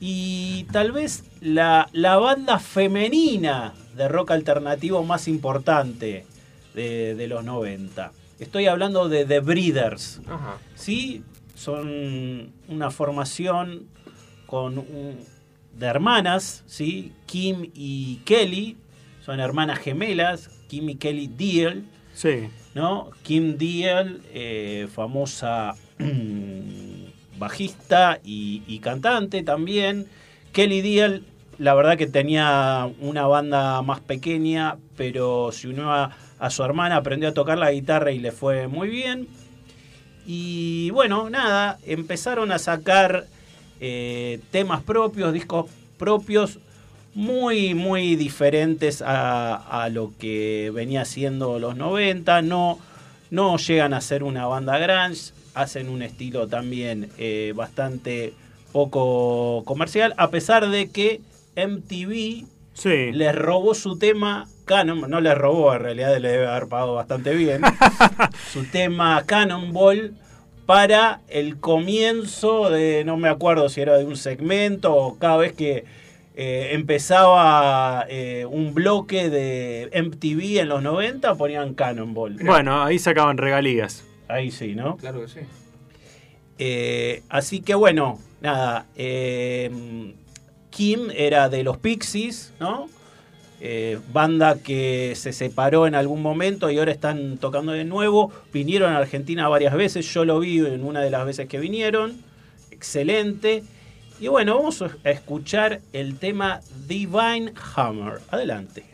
Y tal vez la, la banda femenina de rock alternativo más importante de, de los 90. Estoy hablando de The Breeders.
Ajá.
Sí, son una formación con un- de hermanas, ¿sí? Kim y Kelly, son hermanas gemelas, Kim y Kelly Deal.
Sí.
¿No? Kim Deal, eh, famosa bajista y, y cantante también. Kelly Deal, la verdad que tenía una banda más pequeña, pero se unió a, a su hermana, aprendió a tocar la guitarra y le fue muy bien. Y bueno, nada, empezaron a sacar eh, temas propios, discos propios, muy, muy diferentes a, a lo que venía siendo los 90. No, no llegan a ser una banda grunge, hacen un estilo también eh, bastante poco comercial, a pesar de que MTV les robó su tema Canon, no les robó, en realidad le debe haber pagado bastante bien, [LAUGHS] su tema Cannonball para el comienzo de, no me acuerdo si era de un segmento o cada vez que eh, empezaba eh, un bloque de MTV en los 90 ponían Cannonball.
Bueno, ahí sacaban regalías.
Ahí sí, ¿no?
Claro que sí.
Eh, así que bueno, nada. eh, Kim era de los Pixies, ¿no? Eh, banda que se separó en algún momento y ahora están tocando de nuevo. Vinieron a Argentina varias veces, yo lo vi en una de las veces que vinieron. Excelente.
Y bueno, vamos a escuchar el tema Divine Hammer. Adelante.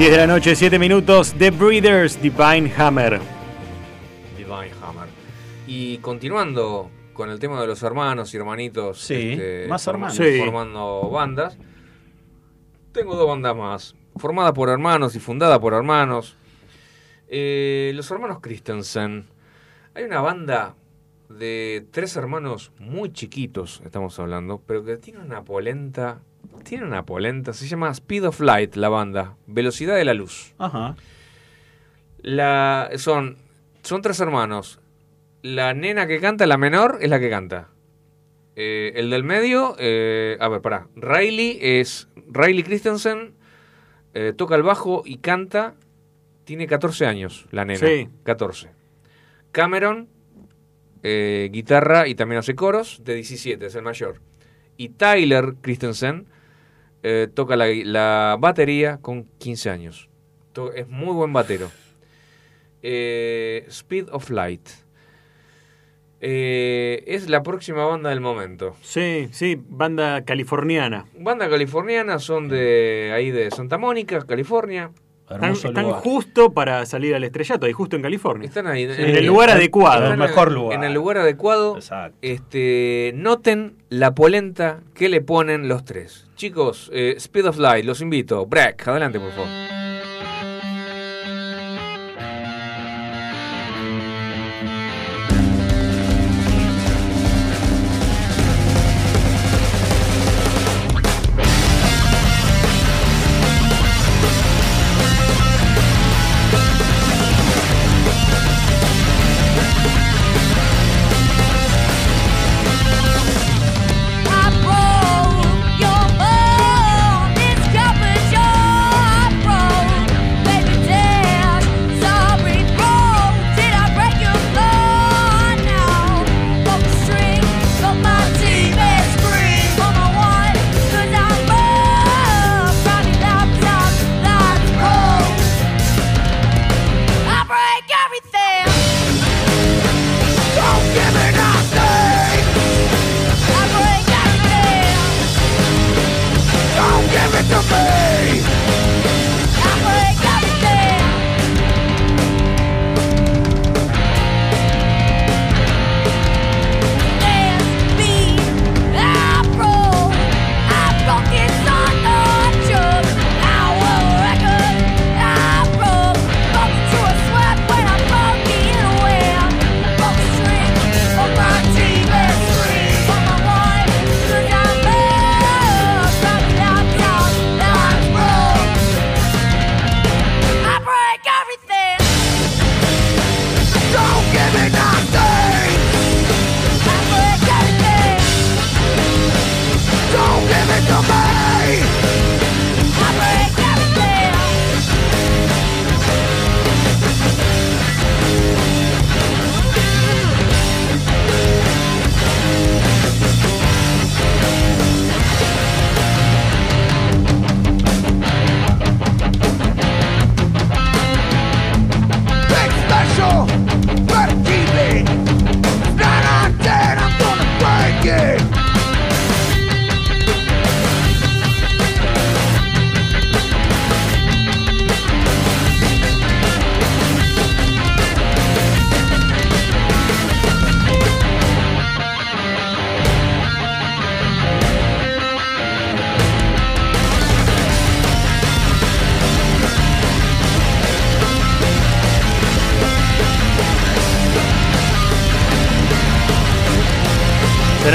10 de la noche, 7 minutos. The Breeders, Divine Hammer.
Divine Hammer. Y continuando con el tema de los hermanos y hermanitos
Sí,
este,
más hermanos.
Sí.
formando bandas, tengo dos bandas más, formada por hermanos y fundada por hermanos. Eh, los hermanos Christensen. Hay una banda de tres hermanos muy chiquitos, estamos hablando, pero que tiene una polenta. Tiene una polenta, se llama Speed of Light la banda, Velocidad de la Luz.
Ajá.
La, son, son tres hermanos. La nena que canta, la menor, es la que canta. Eh, el del medio, eh, a ver, pará. Riley es. Riley Christensen eh, toca el bajo y canta. Tiene 14 años, la nena.
Sí.
14. Cameron, guitarra y también hace coros, de 17, es el mayor. Y Tyler Christensen eh, toca la, la batería con 15 años. Es muy buen batero. Eh, Speed of Light. Eh, es la próxima banda del momento.
Sí, sí, banda californiana.
Banda californiana, son de ahí de Santa Mónica, California.
Están, están justo para salir al estrellato, ahí justo en California.
Están ahí.
en el lugar adecuado.
En- En el lugar adecuado. Este, noten la polenta que le ponen los tres. Chicos, eh, Speed of Light, los invito. Break, adelante por favor.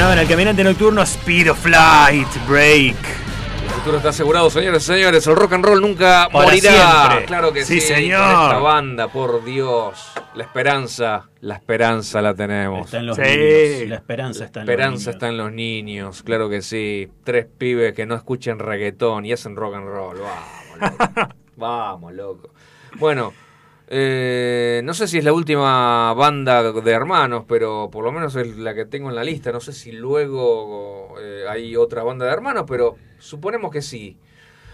Sonaban al caminante nocturno Speed of Flight, Break.
El futuro está asegurado, señores y señores. El rock and roll nunca
Para
morirá.
siempre.
Claro que sí.
Sí, señor.
Con esta banda, por Dios. La esperanza, la esperanza la tenemos.
Está en los
Sí.
niños. La esperanza está en
La esperanza
los niños.
está en los niños, claro que sí. Tres pibes que no escuchen reggaetón y hacen rock and roll. Vamos, loco. [LAUGHS] Vamos, loco. Bueno, eh, no sé si es la última banda de hermanos, pero por lo menos es la que tengo en la lista. No sé si luego eh, hay otra banda de hermanos, pero suponemos que sí.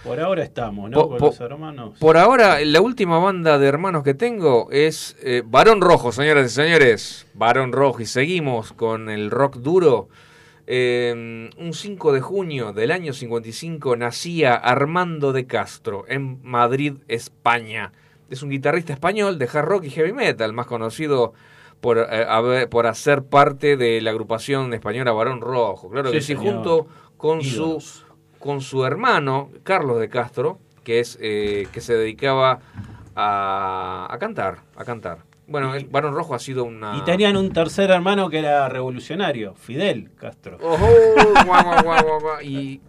Por ahora estamos, ¿no?
Po-
Con
po-
los hermanos.
Por ahora, la última banda de hermanos que tengo es eh, Barón Rojo, señoras y señores. Barón Rojo. Y seguimos con el rock duro. Eh, un 5 de junio del año 55 nacía Armando de Castro en Madrid, España. Es un guitarrista español de hard rock y heavy metal, más conocido por, eh, haber- por hacer parte de la agrupación española Barón Rojo. Claro que
Sí,
sí,
señor.
junto con
Ídolos.
su con su hermano Carlos de Castro, que es eh, que se dedicaba a, a cantar, a cantar. Bueno, el Barón Rojo ha sido una
Y tenían un tercer hermano que era revolucionario, Fidel Castro.
Ojo, guau, guau, guau, guau, guau, y,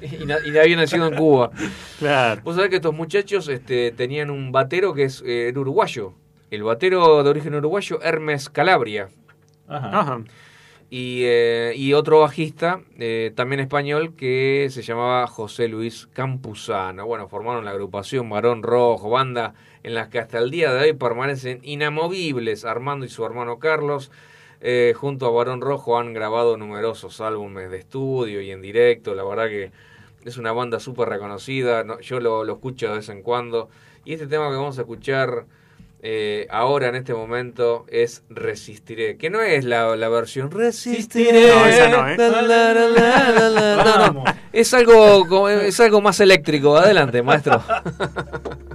y, había nacido en Cuba.
Claro.
Vos sabés que estos muchachos este, tenían un batero que es eh, era uruguayo. El batero de origen uruguayo, Hermes Calabria.
Ajá.
Ajá.
Y, eh, y otro bajista, eh, también español, que se llamaba José Luis Campuzano. Bueno, formaron la agrupación Barón Rojo, banda en las que hasta el día de hoy permanecen inamovibles Armando y su hermano Carlos. Eh, junto a Barón Rojo han grabado numerosos álbumes de estudio y en directo. La verdad que es una banda súper reconocida. no- yo lo, lo escucho de vez en cuando. Y este tema que vamos a escuchar eh, ahora en este momento es Resistiré, que no es la, la versión Resistiré.
No, esa no, ¿eh?
La, la. No, es algo, es algo más eléctrico. Adelante, maestro. [LAUGHS]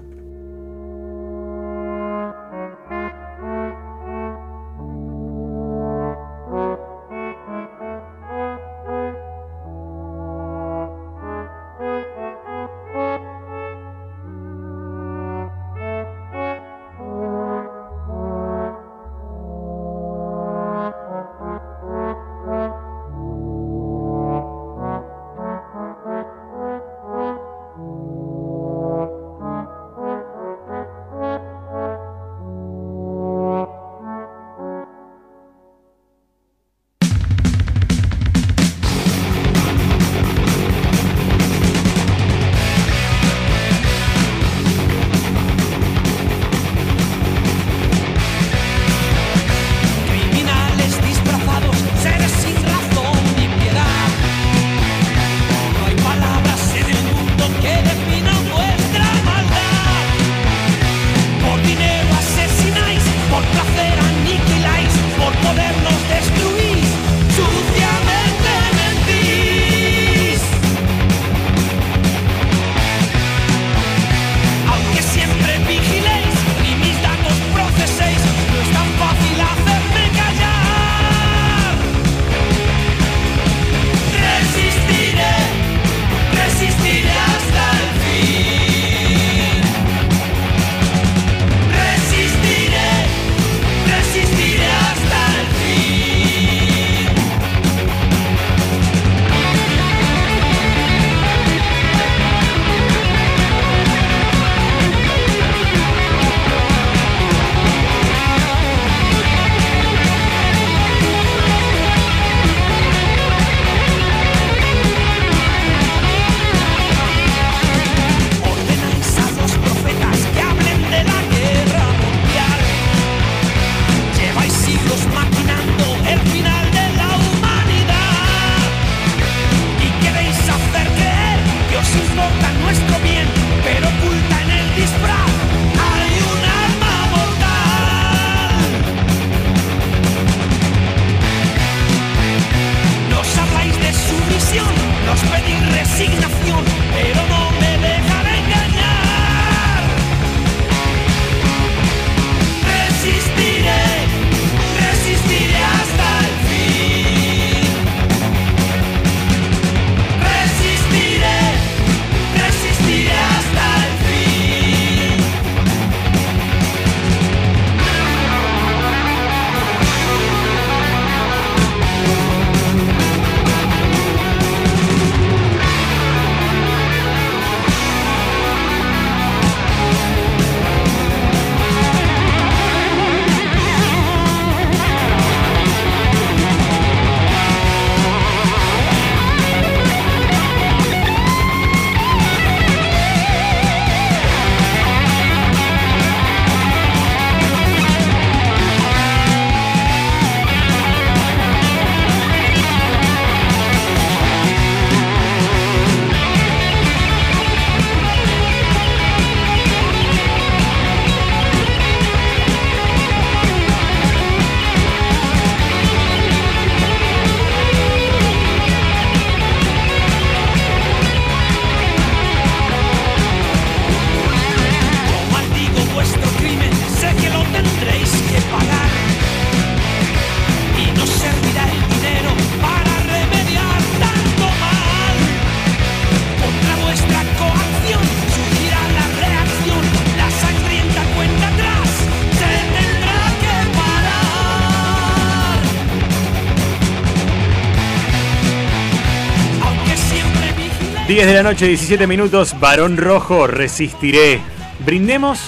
de la noche, 17 minutos, Varón Rojo, resistiré. Brindemos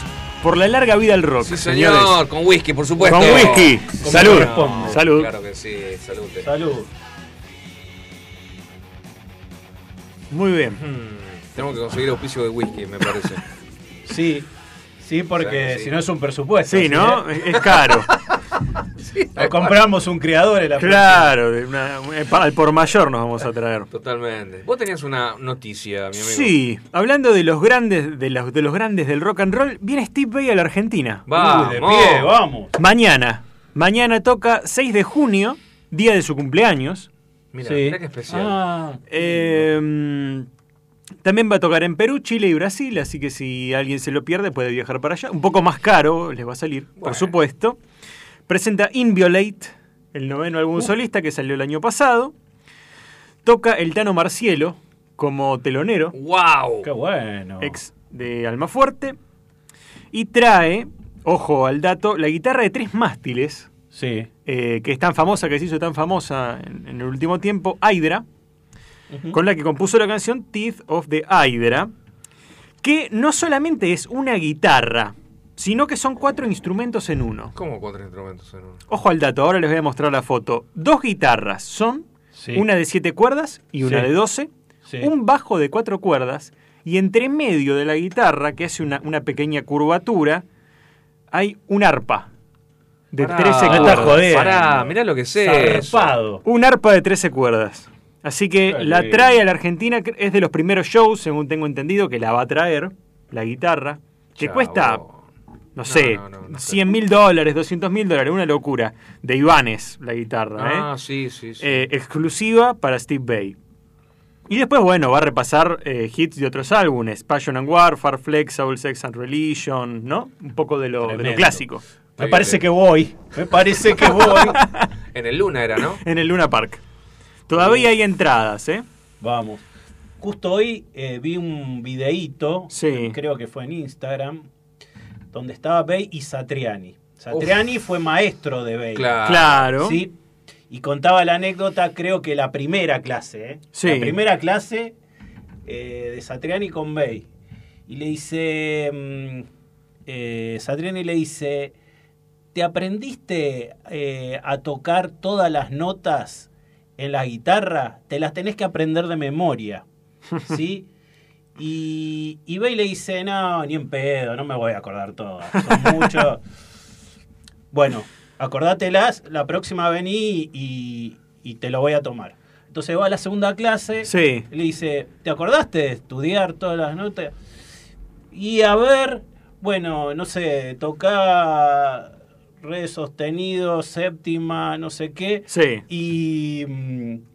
por la larga vida al rock.
Sí, señor, con whisky, por supuesto.
Con whisky.
Como
Salud. Salud.
Claro que sí, salud.
Salud.
Muy bien.
Hmm, Tenemos que conseguir auspicio de whisky, me parece. [LAUGHS]
Sí, sí, porque
O sea que sí.
si no es un presupuesto.
Sí, ¿no?
¿eh?
Es caro. [LAUGHS]
O compramos un criador en la
Claro, de una- eh, al por mayor nos vamos a traer.
Totalmente. Vos tenías una noticia, mi amigo.
Sí, hablando de los grandes de los, de los grandes del rock and roll, viene Steve Vai a la Argentina.
Vamos.
Uy, de pie, vamos.
Mañana. Mañana toca 6 de junio, día de su cumpleaños.
Mira,
Sí.
mira qué especial.
Ah,
Eh, también va a tocar en Perú, Chile y Brasil, así que si alguien se lo pierde puede viajar para allá. Un poco más caro les va a salir, por supuesto. Presenta Inviolate, el noveno álbum solista que salió el año pasado. Toca el Tano Marcielo como telonero,
¡Wow!
qué bueno.
ex de Almafuerte. Y trae, ojo al dato, la guitarra de tres mástiles,
Sí.
eh, que es tan famosa, que se hizo tan famosa en, en el último tiempo, Hydra, con la que compuso la canción Teeth of the Hydra, que no solamente es una guitarra, sino que son cuatro instrumentos en uno.
¿Cómo cuatro instrumentos en uno?
Ojo al dato, ahora les voy a mostrar la foto. Dos guitarras son,
Sí.
una de siete cuerdas y una
Sí.
de doce,
Sí.
un bajo de cuatro cuerdas, y entre medio de la guitarra, que hace una, una pequeña curvatura, hay un arpa de
Pará,
13
me
cuerdas.
Pará, mirá lo que sé.
Un arpa de 13 cuerdas. Así que la trae a la Argentina, es de los primeros shows, según tengo entendido, que la va a traer, la guitarra, que cuesta, no sé,
no, no, no sé.
100 mil dólares, 200 mil dólares, una locura. De Ibanez, la guitarra,
Ah,
¿eh?
sí, sí, sí.
Eh, exclusiva para Steve Bay. Y después, bueno, va a repasar eh, hits de otros álbumes, Passion and Warfare, Flexible, Sex and Religion, ¿no? Un poco de lo, de lo
Tremendo.
clásico.
Me parece que voy. Me parece que voy. [LAUGHS]
En el Luna era, ¿no?
En el Luna Park. Todavía hay entradas, ¿eh?
Vamos. Justo hoy eh, vi un videíto,
Sí.
creo que fue en Instagram, donde estaba Bey y Satriani. Satriani fue maestro de Bey.
Claro.
Claro.
Sí. Y contaba la anécdota, creo que la primera clase, ¿eh?
Sí.
La primera clase eh, de Satriani con Bey. Y le dice, mm, eh, Satriani le dice, ¿te aprendiste eh, a tocar todas las notas en la guitarra? Te las tenés que aprender de memoria, ¿sí? [LAUGHS] Y, y le dice, no, ni en pedo, no me voy a acordar todas, son muchos. [LAUGHS] Bueno, acordátelas, la próxima vení y, y te lo voy a tomar. Entonces va a la segunda clase
Sí.
le dice, ¿te acordaste de estudiar todas las notas? Y a ver, bueno, no sé, toca re sostenido, séptima, no sé qué.
Sí.
Y,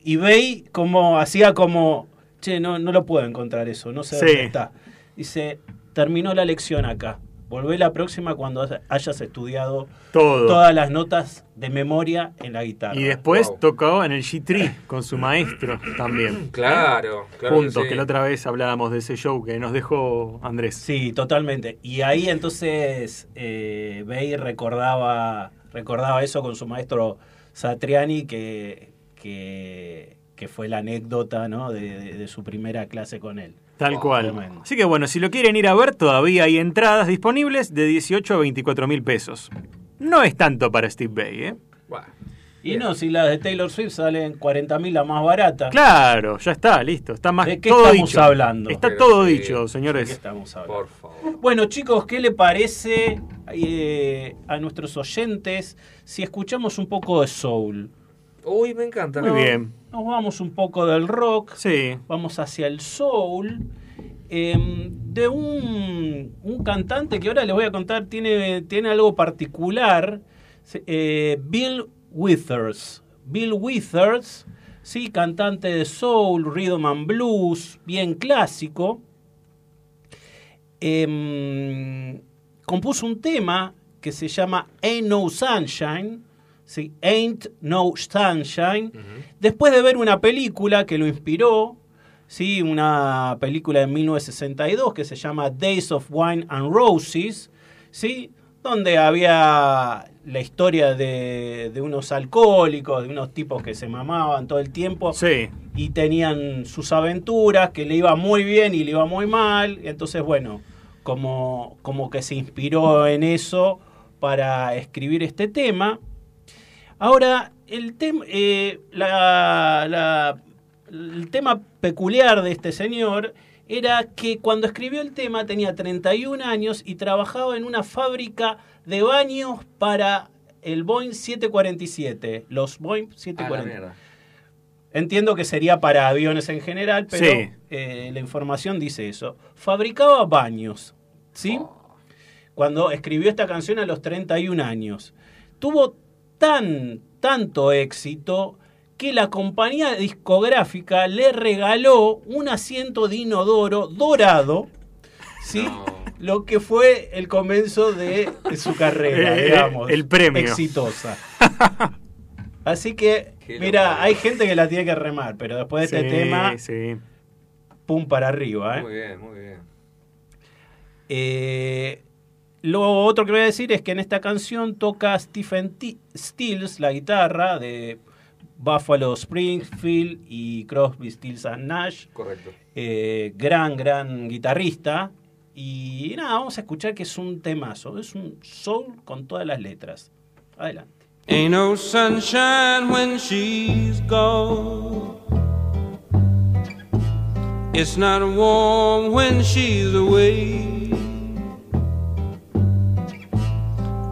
y Bey como hacía como, che, no, no lo puedo encontrar eso, no sé
Sí.
dónde está. Dice, terminó la lección acá. Volvé la próxima cuando hayas estudiado
Todo.
todas las notas de memoria en la guitarra.
Y después
Wow.
tocó en el G3 con su maestro también. [CLEARS THROAT]
Claro, claro.
Juntos,
que
la otra vez hablábamos de ese show que nos dejó Andrés.
Sí, totalmente. Y ahí entonces eh, Bey recordaba, recordaba eso con su maestro Satriani, que, que, que fue la anécdota ¿no? de, de- de su primera clase con él.
Tal
Oh,
cual.
tremendo.
Así que bueno, si lo quieren ir a ver, todavía hay entradas disponibles de 18 a 24 mil pesos. No es tanto para Steve Bay, ¿eh?
Bueno,
Y no, si las de Taylor Swift salen 40.000 la más barata.
Claro, ya está, listo. Está más
¿De qué
todo
estamos
dicho.
hablando?
Está
Pero
todo
sí.
dicho,
¿De qué
señores.
estamos hablando?
por favor.
Bueno, chicos, ¿qué le parece eh, a nuestros oyentes si escuchamos un poco de soul?
Uy, me encanta.
Muy
No,
bien.
Nos vamos un poco del rock,
Sí.
vamos hacia el soul. eh, de un, un cantante que ahora les voy a contar, tiene, tiene algo particular. eh, Bill Withers. Bill Withers, sí, cantante de soul, rhythm and blues, bien clásico. Em, compuso un tema que se llama Ain't No Sunshine. Sí, Ain't No Sunshine. Después de ver una película que lo inspiró, ¿sí? una película de 1962 que se llama Days of Wine and Roses, ¿sí? donde había la historia de, de unos alcohólicos, de unos tipos que se mamaban todo el tiempo
Sí.
y tenían sus aventuras, que le iba muy bien y le iba muy mal. Entonces, bueno, como, como que se inspiró en eso para escribir este tema. Ahora, el, tema eh, la- la- el tema peculiar de este señor era que cuando escribió el tema tenía 31 años y trabajaba en una fábrica de baños para el Boeing 747, los Boeing
A la
747.
mierda.
Entiendo que sería para aviones en general, pero
Sí.
eh, la información dice eso. Fabricaba baños, ¿sí? Cuando escribió esta canción a los 31 años. Tuvo tan, tanto éxito que la compañía discográfica le regaló un asiento de inodoro dorado, ¿sí? Lo que fue el comienzo de, su carrera, [LAUGHS]
Eh,
digamos.
el premio.
Exitosa. [LAUGHS] Así que,
Qué
mira,
locura.
hay gente que la tiene que remar, pero después de este tema,
sí.
pum para arriba, ¿eh?
Muy bien, muy bien.
Eh, lo otro que voy a decir es que en esta canción toca Stephen T- Stills la guitarra de Buffalo Springfield y Crosby, Stills and Nash.
Correcto.
Eh, gran, gran guitarrista. Y nada, vamos a escuchar que es un temazo. Es un soul con todas las letras. Adelante.
Ain't no sunshine when she's gone. It's not warm when she's away.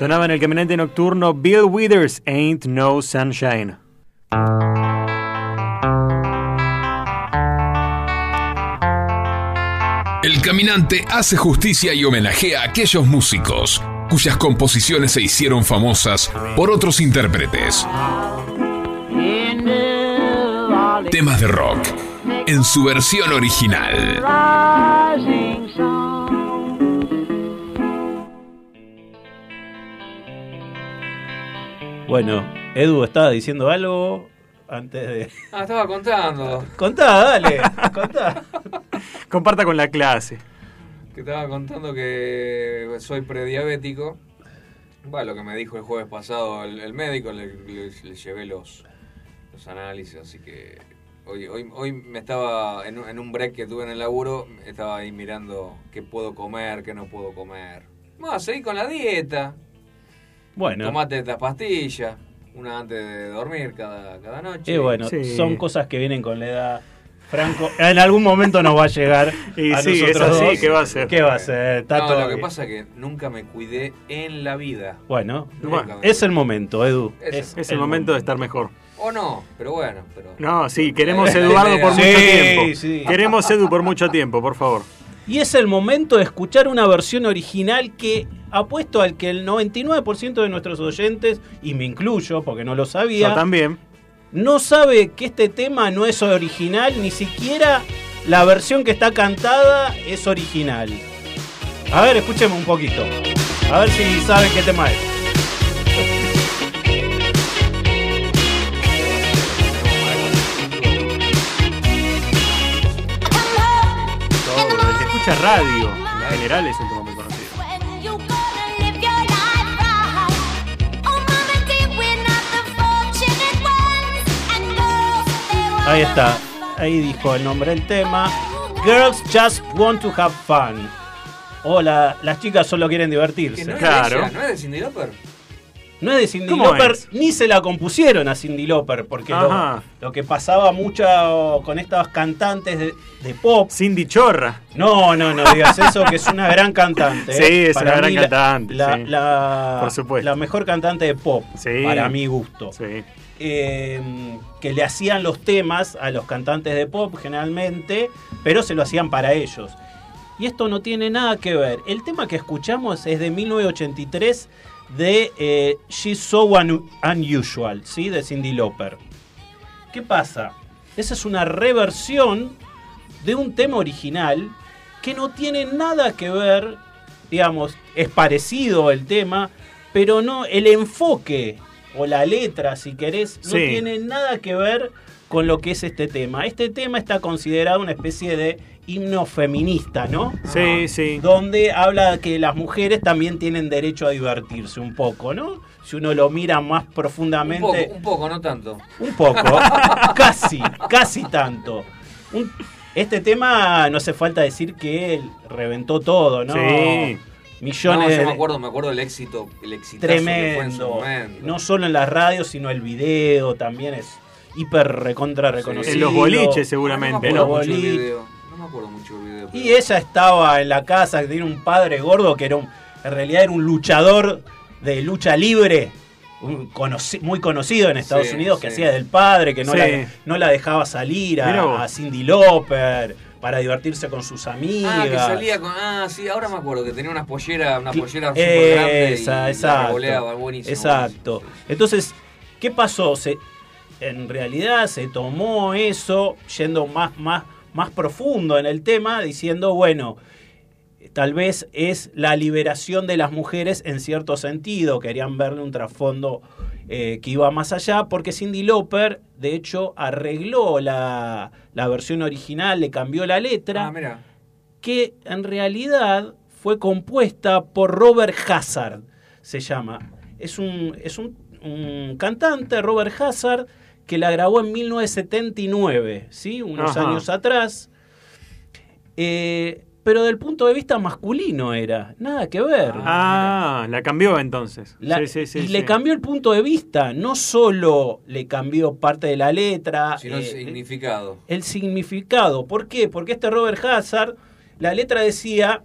Sonaba en el caminante nocturno Bill Withers, Ain't No Sunshine.
El caminante hace justicia y homenajea a aquellos músicos cuyas composiciones se hicieron famosas por otros intérpretes. Temas de rock en su versión original.
Bueno, Edu estaba diciendo algo antes de.
Ah, estaba contando.
Contá, dale, contá. [LAUGHS]
Comparta con la clase.
Que estaba contando que soy prediabético. Bueno, lo que me dijo el jueves pasado el, el médico, le, le- le llevé los, los análisis, así que hoy, hoy, hoy me estaba, en, un- en un break que tuve en el laburo, estaba ahí mirando qué puedo comer, qué no puedo comer. Vamos a seguir con la dieta.
Bueno.
Tomate estas pastillas, una antes de dormir cada, cada noche.
Y bueno, son cosas que vienen con la edad. Franco, en algún momento nos va a llegar [LAUGHS]
Y
a
sí, es así,
dos.
¿qué va a ser?
¿Qué va a ser? Está
No,
todo
lo que
bien.
pasa es que nunca me cuidé en la vida.
Bueno, es el momento, Edu.
Es-
Es el momento de estar mejor.
O no, pero bueno. Pero...
No, sí, queremos Eduardo por mucho
Sí,
tiempo.
sí.
Queremos Edu por mucho tiempo, por favor.
Y es el momento de escuchar una versión original que apuesto al que el 99% de nuestros oyentes, y me incluyo porque no lo sabía,
Yo también.
no sabe que este tema no es original, ni siquiera la versión que está cantada es original. A ver, escúcheme un poquito. A ver si sabe qué tema es.
Todo, el que escucha radio, en general es un tema
Ahí está. Ahí dijo el nombre del tema. Girls just want to have fun. O la- las chicas solo quieren divertirse.
Que no es de ella, ¿No es de Cindy Lauper?
No es de Cindy
¿Cómo
Lauper,
es?
ni se la compusieron a Cindy Lauper, porque lo, que pasaba mucho con estas cantantes de, de pop.
Cindy Chorra.
No, no, no digas [LAUGHS] eso, que es una gran cantante.
Sí,
¿eh?
es una gran
la-
cantante,
La,
sí.
la-
Por supuesto.
la mejor cantante de pop,
Sí.
para mi gusto.
Sí.
Eh, que le hacían los temas a los cantantes de pop generalmente, pero se lo hacían para ellos. Y esto no tiene nada que ver. El tema que escuchamos es de 1983 de eh, She's So Unu- Unusual, ¿sí? de Cindy Lauper. ¿Qué pasa? Esa es una reversión de un tema original que no tiene nada que ver, digamos, es parecido el tema, pero no el enfoque o la letra, si querés, no
Sí.
tiene nada que ver con lo que es este tema. Este tema está considerado una especie de himno feminista, ¿no?
Sí, sí.
Donde habla que las mujeres también tienen derecho a divertirse un poco, ¿no? Si uno lo mira más
Un
profundamente.
poco, un poco, no tanto.
Un poco, [LAUGHS] casi, casi tanto. Un- este tema no hace falta decir que él reventó todo, ¿no?
Sí.
Millones
No, yo
de-
me acuerdo, me acuerdo del éxito, el exitazo que fue en su
tremendo.
momento.
No solo en las radios, sino el video también es hiper recontra reconocido.
En los boliches seguramente,
En
No
los
me acuerdo mucho del
boliches.
video. No me acuerdo mucho del video.
Y ella estaba en la casa, que tiene un padre gordo que era un, en realidad era un luchador de lucha libre, un conoci- muy conocido en Estados
Sí,
Unidos, que
sí.
hacía del padre, que no,
Sí.
la, no la dejaba salir a, a Cindy Lauper para divertirse con sus amigas.
Ah, que salía con. Ah, sí, ahora me acuerdo que tenía unas polleras, una pollera super
Esa,
grande y la
exacto.
buenísimo.
Exacto. Entonces, ¿qué pasó? Se, en realidad se tomó eso yendo más, más, más profundo en el tema, diciendo, bueno, tal vez es la liberación de las mujeres en cierto sentido. Querían verle un trasfondo eh, que iba más allá, porque Cindy Lauper, de hecho, arregló la, la versión original, le cambió la letra
Ah, mira.
que en realidad fue compuesta por Robert Hazard, se llama. Es un, es un, un cantante, Robert Hazard, que la grabó en 1979, ¿sí? unos
Ajá.
años atrás. Eh, pero del punto de vista masculino era, nada que ver.
Ah, la cambió entonces.
La-
sí, sí, sí.
y
sí.
le cambió el punto de vista, no solo le cambió parte de la letra,
Sino el
eh,
significado.
el significado. ¿Por qué? Porque este Robert Hazard, la letra decía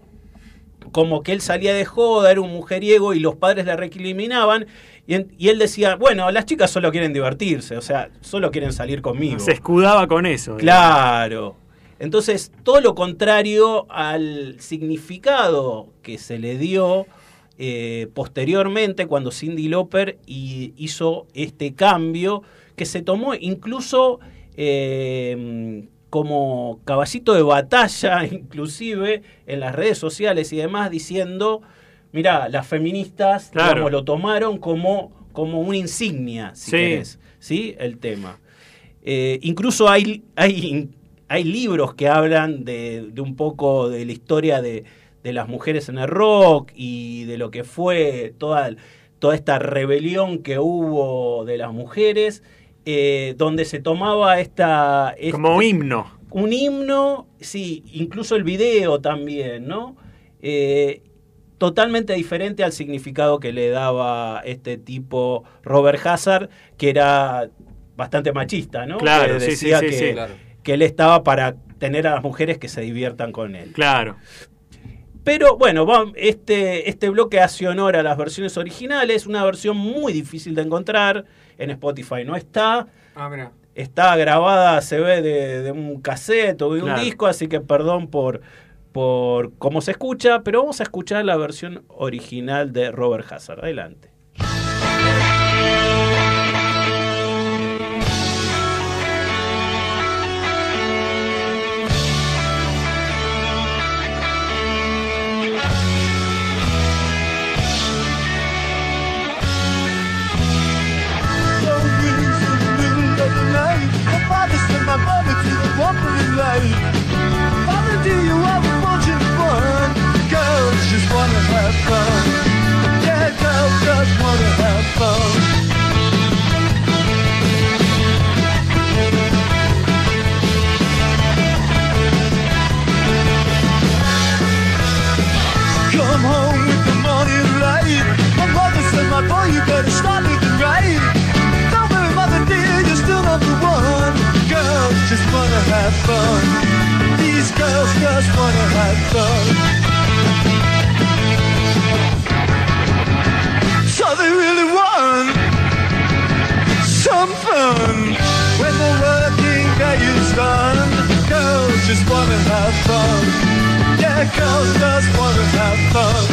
como que él salía de joda, era un mujeriego y los padres le recriminaban. Y, en- y él decía, bueno, las chicas solo quieren divertirse, o sea, solo quieren salir conmigo.
Se escudaba con eso.
Claro. Entonces, todo lo contrario al significado que se le dio eh, posteriormente cuando Cindy Lauper y- hizo este cambio, que se tomó incluso eh, como caballito de batalla, [LAUGHS] inclusive en las redes sociales y demás, diciendo, mira, las feministas
Claro.
digamos, lo tomaron como, como una insignia, si
Sí.
querés, ¿sí? El tema. Eh, incluso hay, hay, hay libros que hablan de, de un poco de la historia de, de las mujeres en el rock y de lo que fue toda, toda esta rebelión que hubo de las mujeres, eh, donde se tomaba esta...
Como
este-
himno.
un himno, sí, incluso el video también, ¿no? Eh, totalmente diferente al significado que le daba este tipo Robert Hazard, que era bastante machista, ¿no?
Claro,
Que
sí, sí,
decía
sí,
que,
sí.
Claro.
Que él estaba para tener a las mujeres que se diviertan con él.
Claro.
Pero bueno, va- este, este bloque hace honor a las versiones originales, una versión muy difícil de encontrar, en Spotify no está,
Ah, mira.
está grabada, se ve de, de un cassette o de un disco, así que perdón por, por cómo se escucha, pero vamos a escuchar la versión original de Robert Hazard. Adelante.
Light. My mother said, my boy, you better start looking right. Don't worry, mother dear, you're still number one. Girls just wanna have fun. These girls just wanna have fun. Some fun. When the working day is done, girls just wanna have fun. Yeah, girls just wanna have fun.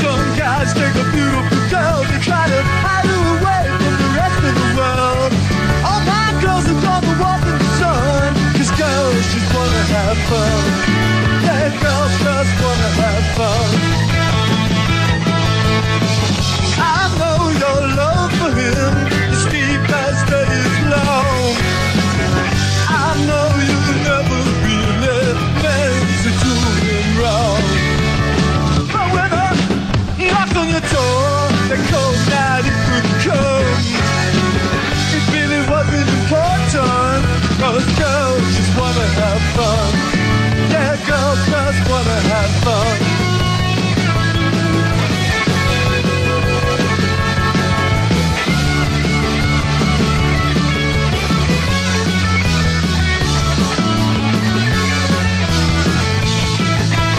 Some guys take a beautiful girl and try to hide her away from the rest of the world. All my girls are gonna wanna have fun. Girls just wanna have fun.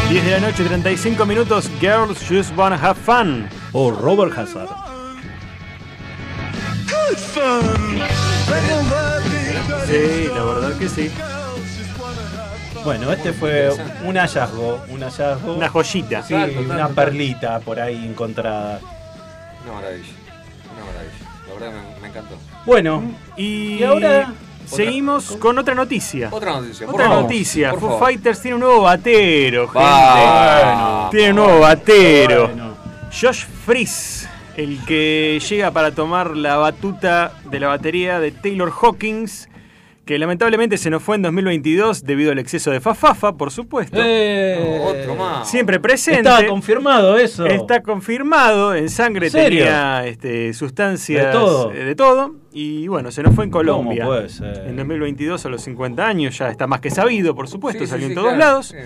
Diez de la noche, 35 minutos. Girls just wanna have fun.
O Robert Hazard.
Sí, la verdad que sí.
Bueno, este fue un hallazgo, un hallazgo.
Una joyita.
Sí,
Total, total,
una
total.
perlita por ahí encontrada.
Una maravilla. Una maravilla. La verdad me, me encantó.
Bueno,
Y,
y ahora
seguimos con otra noticia.
Otra noticia. por
Otra
favor,
noticia.
por
Foo
favor.
Fighters tiene un nuevo batero, gente.
Va.
Tiene un nuevo batero.
Bueno.
Josh Fries, el que llega para tomar la batuta de la batería de Taylor Hawkins, que lamentablemente se nos fue en 2022 debido al exceso de fafafa, por supuesto.
Eh,
Otro más.
Siempre presente.
Estaba confirmado eso.
Está confirmado, en sangre tenía este, sustancias
De todo.
eh, de todo, y bueno, se nos fue en Colombia.
¿Cómo puede ser?
En 2022 a los 50 años, ya está más que sabido, por supuesto,
Sí,
salió
sí,
en todos
claro.
lados.
Eh,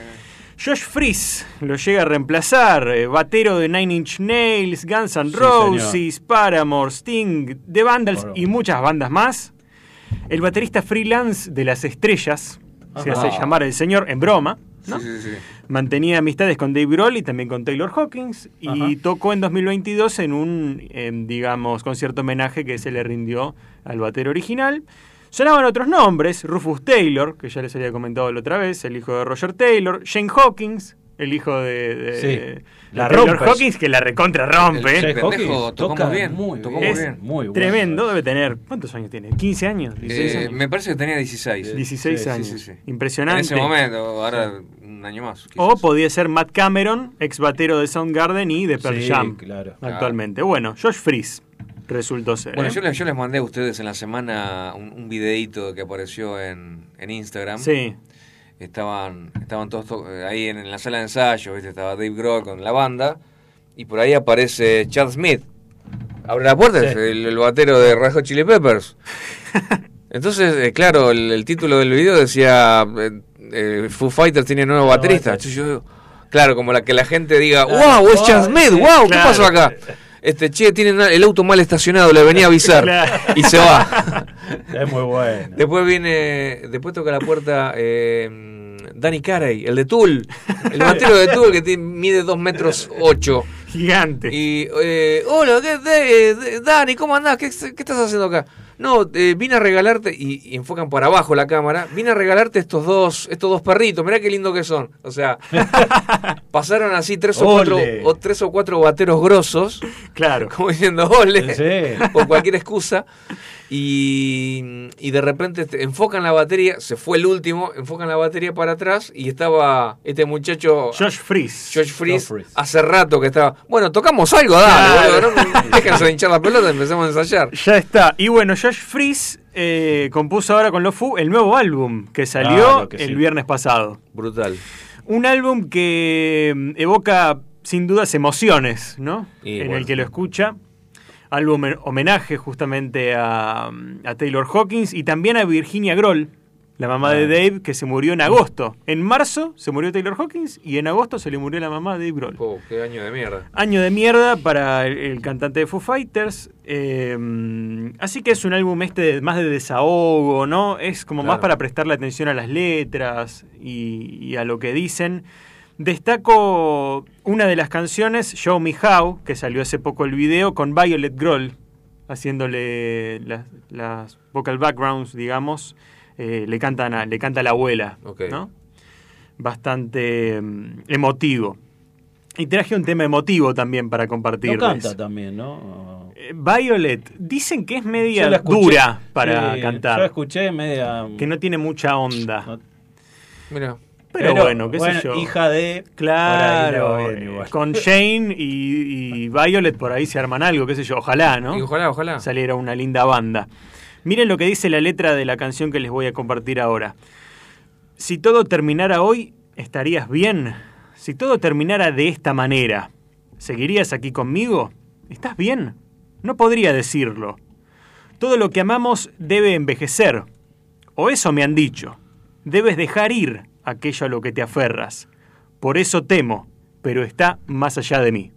Josh Fries lo llega a reemplazar, eh, batero de Nine Inch Nails, Guns N'
Sí,
Roses, Paramore, Sting, The Vandals
Bueno.
y muchas bandas más. El baterista freelance de las estrellas, se hace llamar el señor en broma, ¿no?
Sí, sí, sí.
Mantenía amistades con Dave Grohl y también con Taylor Hawkins y
Ajá.
tocó en 2022 en un, em, digamos, concierto homenaje que se le rindió al batero original. Sonaban otros nombres, Rufus Taylor, que ya les había comentado la otra vez, el hijo de Roger Taylor, Shane Hawkins, el hijo de, de-
Sí.
de
La rompe.
Hawkins, que la recontra rompe.
El pendejo
Hawkins
tocó
toca
muy bien,
muy
tocó
bien.
muy
Es
bien.
Muy bueno.
Tremendo, debe tener. ¿Cuántos años tiene? ¿15 años? ¿16
Eh,
años?
me parece que tenía 16.
16
sí, sí,
años.
sí, sí.
Impresionante.
En ese momento, ahora un año más.
O
quizás.
podía ser Matt Cameron, ex batero de Soundgarden y de Pearl
Sí,
Jam.
claro.
Actualmente. Bueno, Josh Fries resultó ser.
Bueno,
¿eh?
yo les, yo les mandé a ustedes en la semana un, un videíto que apareció en, en Instagram.
Sí.
Estaban, estaban todos to- eh, ahí en, en la sala de ensayo, ¿viste? estaba Dave Grohl con la banda, y por ahí aparece Chad Smith. Abre la puerta,
Sí.
el, el batero de Hot Chili Peppers. [LAUGHS] Entonces, eh, claro, el, el título del video decía eh, eh, Foo Fighters tiene nuevo baterista. Entonces yo digo, claro, como la que la gente diga,
Claro,
wow, es Chad
wow,
Smith,
sí,
wow, ¿qué pasó acá? Este, che, tienen el auto mal estacionado, le venía a avisar. [LAUGHS]
Claro.
Y se va. [LAUGHS] [LAUGHS]
Es muy bueno.
Después viene, después toca la puerta eh, Danny Carey, el de Tool, el batero de Tool que tiene- mide 2 metros 8.
Gigante.
Y, eh, hola, ¿qué, de- de- Dani, ¿cómo andás? ¿Qué, qué estás haciendo acá? No, eh, vine a regalarte, y, y enfocan para abajo la cámara, vine a regalarte estos dos, estos dos perritos, mirá qué lindo que son. O sea, [LAUGHS] pasaron así tres o, cuatro, o tres o cuatro bateros grosos,
Claro.
como diciendo ole,
Sí. [LAUGHS]
por cualquier excusa, y, y de repente te- enfocan la batería, se fue el último, enfocan la batería para atrás y estaba este muchacho...
Josh Fries.
Josh Fries, hace rato que estaba. Bueno, tocamos algo, dale,
Claro.
boludo. No, [LAUGHS] déjense de hinchar la pelota, empecemos a ensayar.
Ya está. Y bueno, Josh Fries eh, compuso ahora con Lofu el nuevo álbum que salió
Claro que
el
sí.
viernes pasado.
Brutal.
Un álbum que mm, evoca sin dudas emociones, ¿no?
Y
en
bueno.
el que lo escucha. En homenaje justamente a, a Taylor Hawkins y también a Virginia Grohl, la mamá
Ah.
de Dave, que se murió en agosto. En marzo se murió Taylor Hawkins y en agosto se le murió la mamá de Dave Grohl.
Oh, qué año de mierda.
Año de mierda para el, el cantante de Foo Fighters. eh, así que es un álbum este de- más de desahogo, ¿no? Es como más para prestarle atención a las letras y, y a lo que dicen. Destaco una de las canciones, Show Me How, que salió hace poco el video, con Violet Grohl, haciéndole las, las vocal backgrounds, digamos. Eh, le, cantan a- le canta a la abuela. ¿no? Bastante mm, emotivo. Y traje un tema emotivo también para
No
compartirles.
canta también, ¿no?
Eh, Violet, dicen que es media
escuché.
dura para
Sí,
cantar.
Yo la escuché media.
Que no tiene mucha onda.
Mira.
Pero, bueno, qué
bueno,
sé yo.
Hija de.
Claro,
bien
eh, con Shane y, y Violet por ahí se arman algo, qué sé yo, ojalá, ¿no?
Y ojalá, ojalá.
Saliera una linda banda. Miren lo que dice la letra de la canción que les voy a compartir ahora. Si todo terminara hoy, ¿estarías bien? Si todo terminara de esta manera, ¿seguirías aquí conmigo? ¿Estás bien? No podría decirlo. Todo lo que amamos debe envejecer. O eso me han dicho. Debes dejar ir aquello a lo que te aferras. Por eso temo, pero está más allá de mí.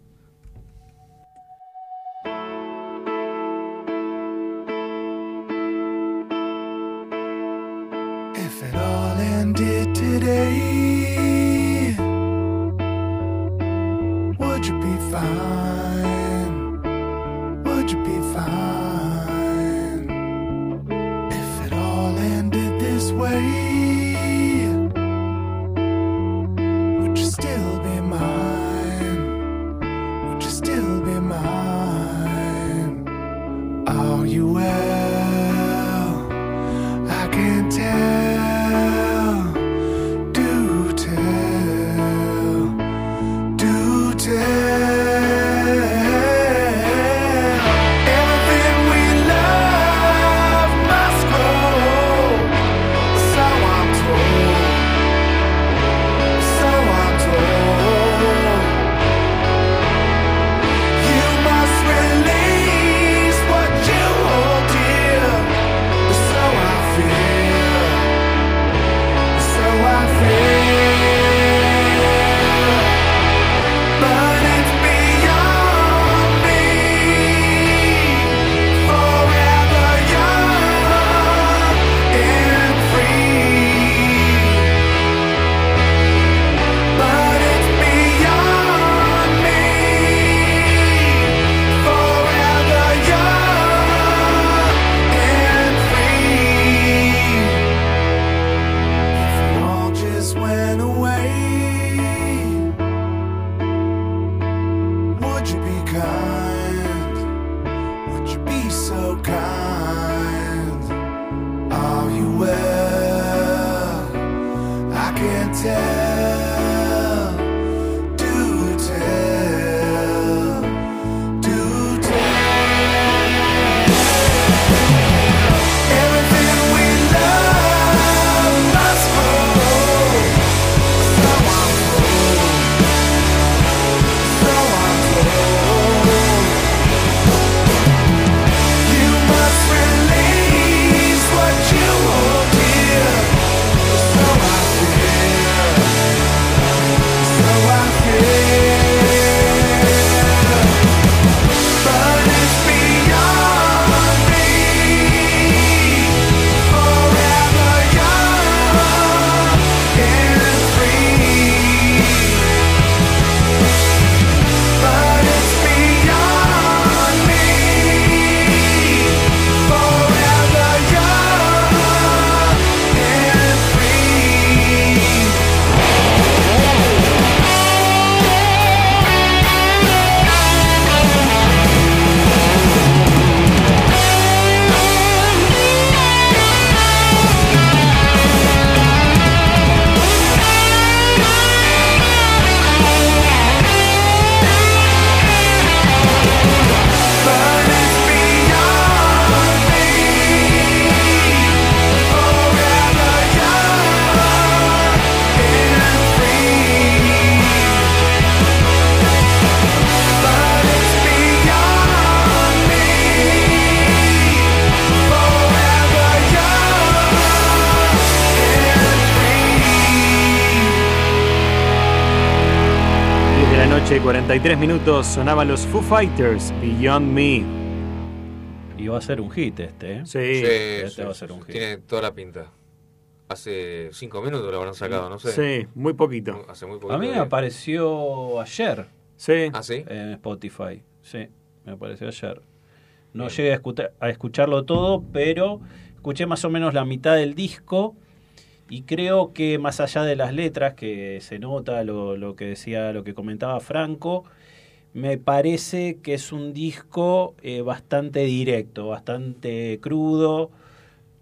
Noche, 43 minutos, sonaban los Foo Fighters, Beyond Me.
Y va a ser un hit este, ¿eh?
Sí.
Este
sí,
va a
sí,
ser un
sí.
hit.
Tiene toda la pinta. Hace cinco minutos lo habrán sacado, no sé.
Sí, muy poquito.
Hace muy poquito.
A mí me
de-
apareció ayer.
Sí.
¿Ah, sí?
En Spotify. Sí, me apareció ayer. No llegué a escucharlo todo, pero escuché más o menos la mitad del disco. Y creo que más allá de las letras, que se nota lo, lo que decía, lo que comentaba Franco, me parece que es un disco eh, bastante directo, bastante crudo.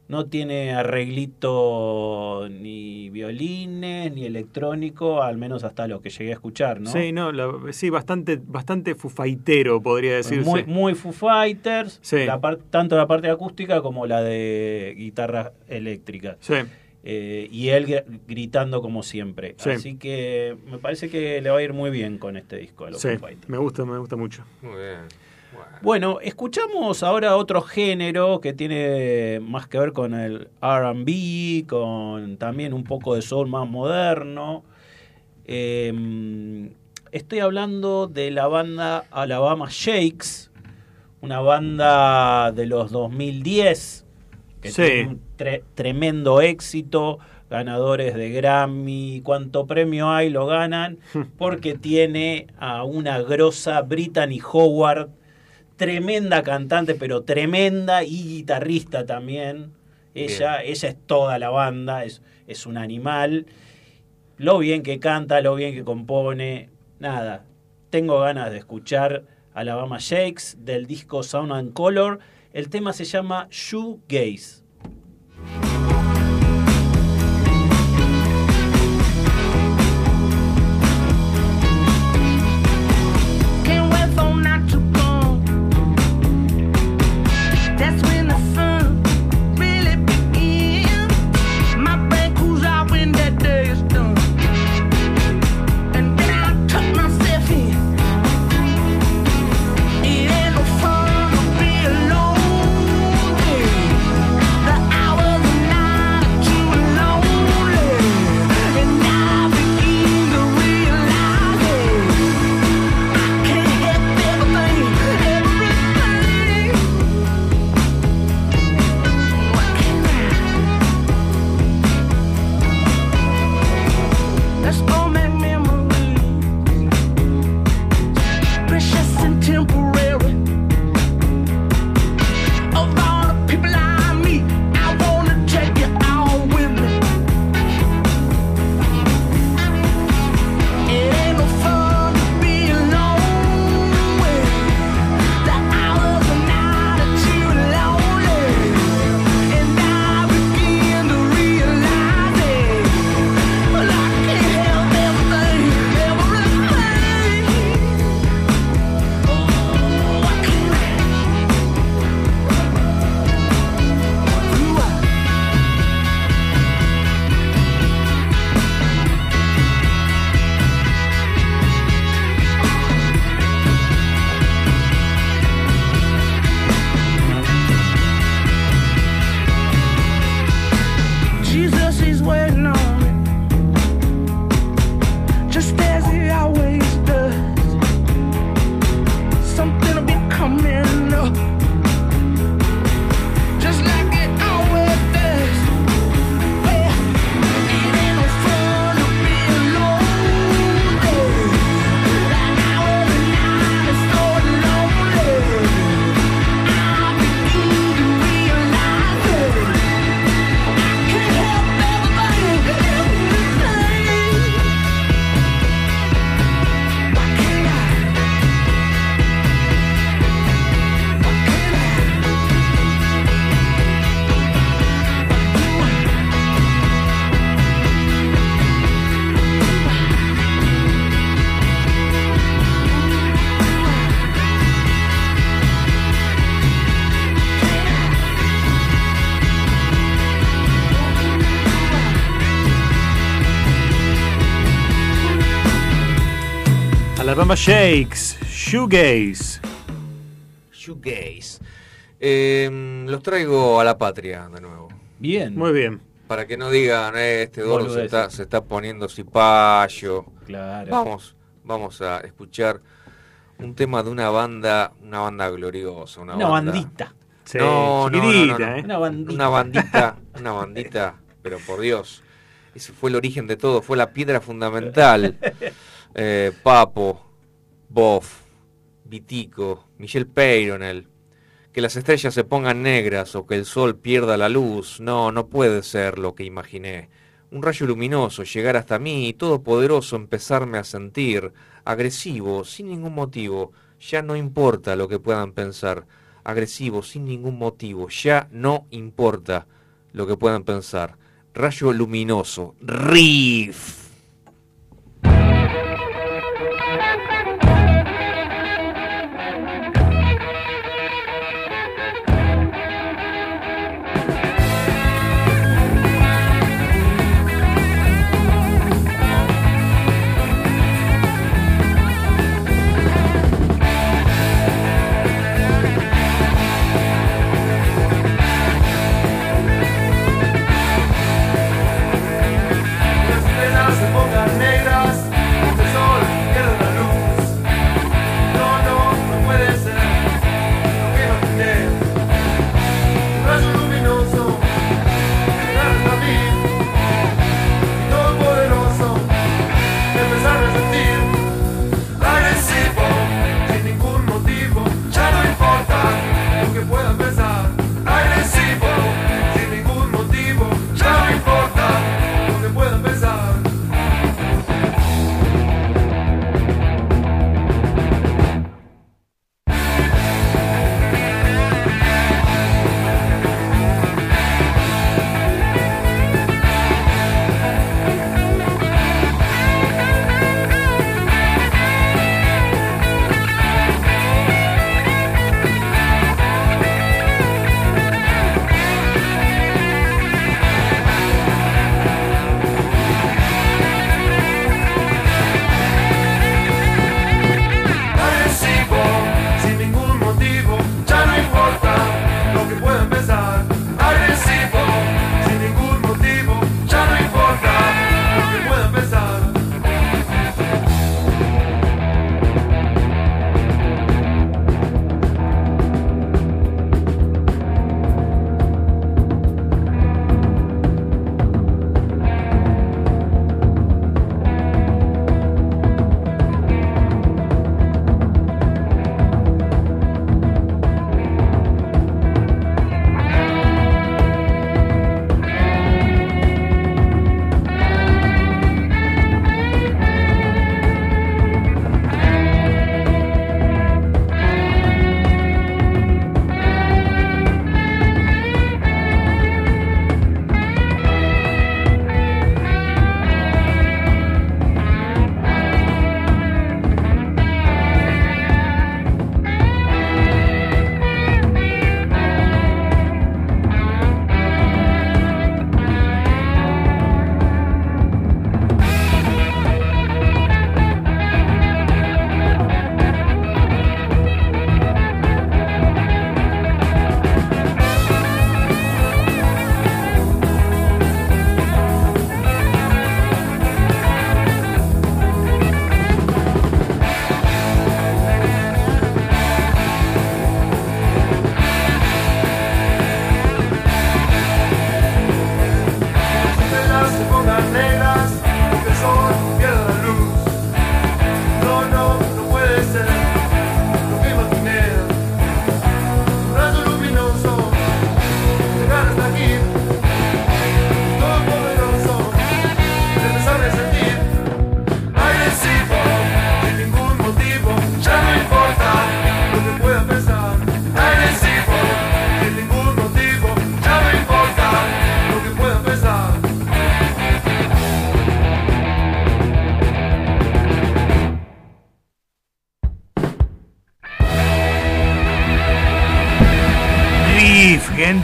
No tiene arreglito ni violines, ni electrónico, al menos hasta lo que llegué a escuchar, ¿no?
Sí, no, la- sí, bastante, bastante fufaitero, podría decirse.
Muy, muy Foo Fighters,
Sí.
la par- tanto la parte acústica como la de guitarra eléctrica.
Sí.
Eh, y él gr- gritando como siempre.
Sí.
Así que me parece que le va a ir muy bien con este disco a los
Sí, me gusta, me gusta mucho.
Muy bien.
Bueno, escuchamos ahora otro género que tiene más que ver con el RB, con también un poco de soul más moderno. Eh, estoy hablando de la banda Alabama Shakes, una banda de los 2010 que
Sí.
tiene un tre- tremendo éxito, ganadores de Grammy, cuánto premio hay lo ganan, [LAUGHS] porque tiene a una grosa Brittany Howard, tremenda cantante, pero tremenda y guitarrista también. Ella, ella es toda la banda, es, es un animal. Lo bien que canta, lo bien que compone, nada. Tengo ganas de escuchar Alabama Shakes del disco Sound and Color. El tema se llama Shoegaze.
Can't
Shakes, Shoegaze.
Shoegaze. Eh, los traigo a la patria de nuevo.
Bien.
Muy bien.
Para que no digan, eh, este gordo se está, se está poniendo cipayo.
Claro.
Vamos,
vamos a escuchar un tema de una banda, una banda gloriosa, una,
Una
banda-
bandita.
Sí,
no, no, no, no,
chiquitita,
no.
¿eh?
Una bandita.
Una bandita, una bandita, pero por Dios. Ese fue el origen de todo, fue la piedra fundamental. [LAUGHS] Eh, Papo, Boff, Vitico, Michel Peyronel. Que las estrellas se pongan negras o que el sol pierda la luz. No, no puede ser lo que imaginé. Un rayo luminoso llegar hasta mí y todopoderoso empezarme a sentir. Agresivo, sin ningún motivo. Ya no importa lo que puedan pensar. Agresivo, sin ningún motivo. Ya no importa lo que puedan pensar. Rayo luminoso. Riff.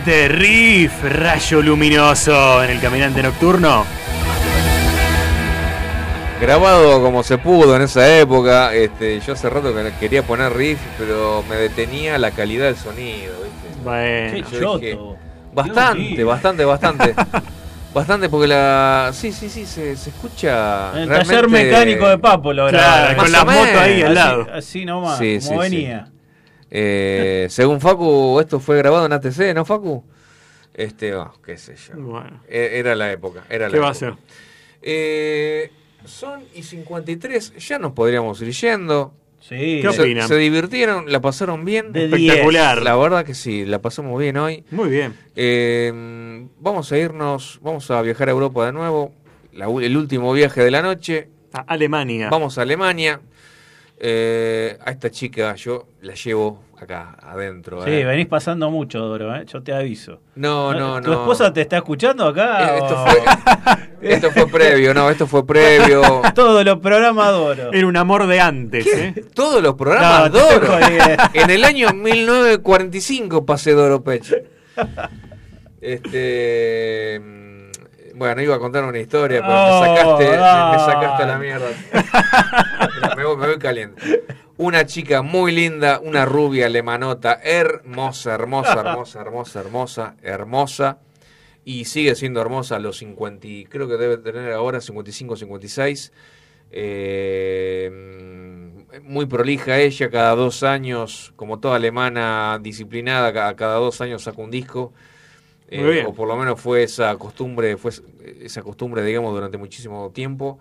Riff, gente, riff, rayo luminoso en el caminante nocturno.
Grabado como se pudo en esa época, este, yo hace rato que quería poner riff, pero me detenía la calidad del sonido, ¿viste?
Bueno,
Yo dije, bastante, bastante, bastante. [LAUGHS]
Bastante porque la. Sí, sí, sí, se, se escucha.
El
realmente-
taller mecánico de Papo lo graba.
Claro, con la moto ahí al
Así-
lado.
Así nomás,
Sí,
como
sí, sí. Eh, según Facu, esto fue grabado en ATC, ¿no, Facu? Este, oh, qué sé yo.
Bueno.
E- Era la época. Era la
¿Qué va a
época.
ser?
Eh, son y 53, ya nos podríamos ir yendo.
Sí.
¿Qué
se,
opinan?
se divirtieron, la pasaron bien.
De Espectacular. 10.
La verdad que sí, la pasamos bien hoy.
Muy bien.
Eh, vamos a irnos, vamos a viajar a Europa de nuevo. La el último viaje de la noche.
A Alemania.
Vamos a Alemania. Eh, a esta chica yo la llevo acá adentro.
Sí,
eh.
venís pasando mucho, Doro, ¿eh? yo te aviso.
No, no,
¿Tu
no.
esposa te está escuchando acá?
Eh, Esto
o-
fue, esto fue previo, no, esto fue previo. [LAUGHS]
Todos los programas Doro.
Era un amor de antes, ¿eh?
Todos los programas
No,
Doro. [LAUGHS] En el año 1945 pasé Doro Pech. Este. mm, Bueno, iba a contar una historia, pero
Oh,
me sacaste, me- sacaste a la mierda. [LAUGHS] Me, voy, me voy caliente. Una chica muy linda, una rubia alemanota, hermosa, hermosa, hermosa, hermosa, hermosa, hermosa. Y sigue siendo hermosa a los 50, y creo que debe tener ahora 55, 56. Eh, muy prolija ella, cada dos años, como toda alemana disciplinada, ca- cada dos años saca un disco. Eh,
Muy bien.
o por lo menos fue esa costumbre, fue esa costumbre, digamos, durante muchísimo tiempo.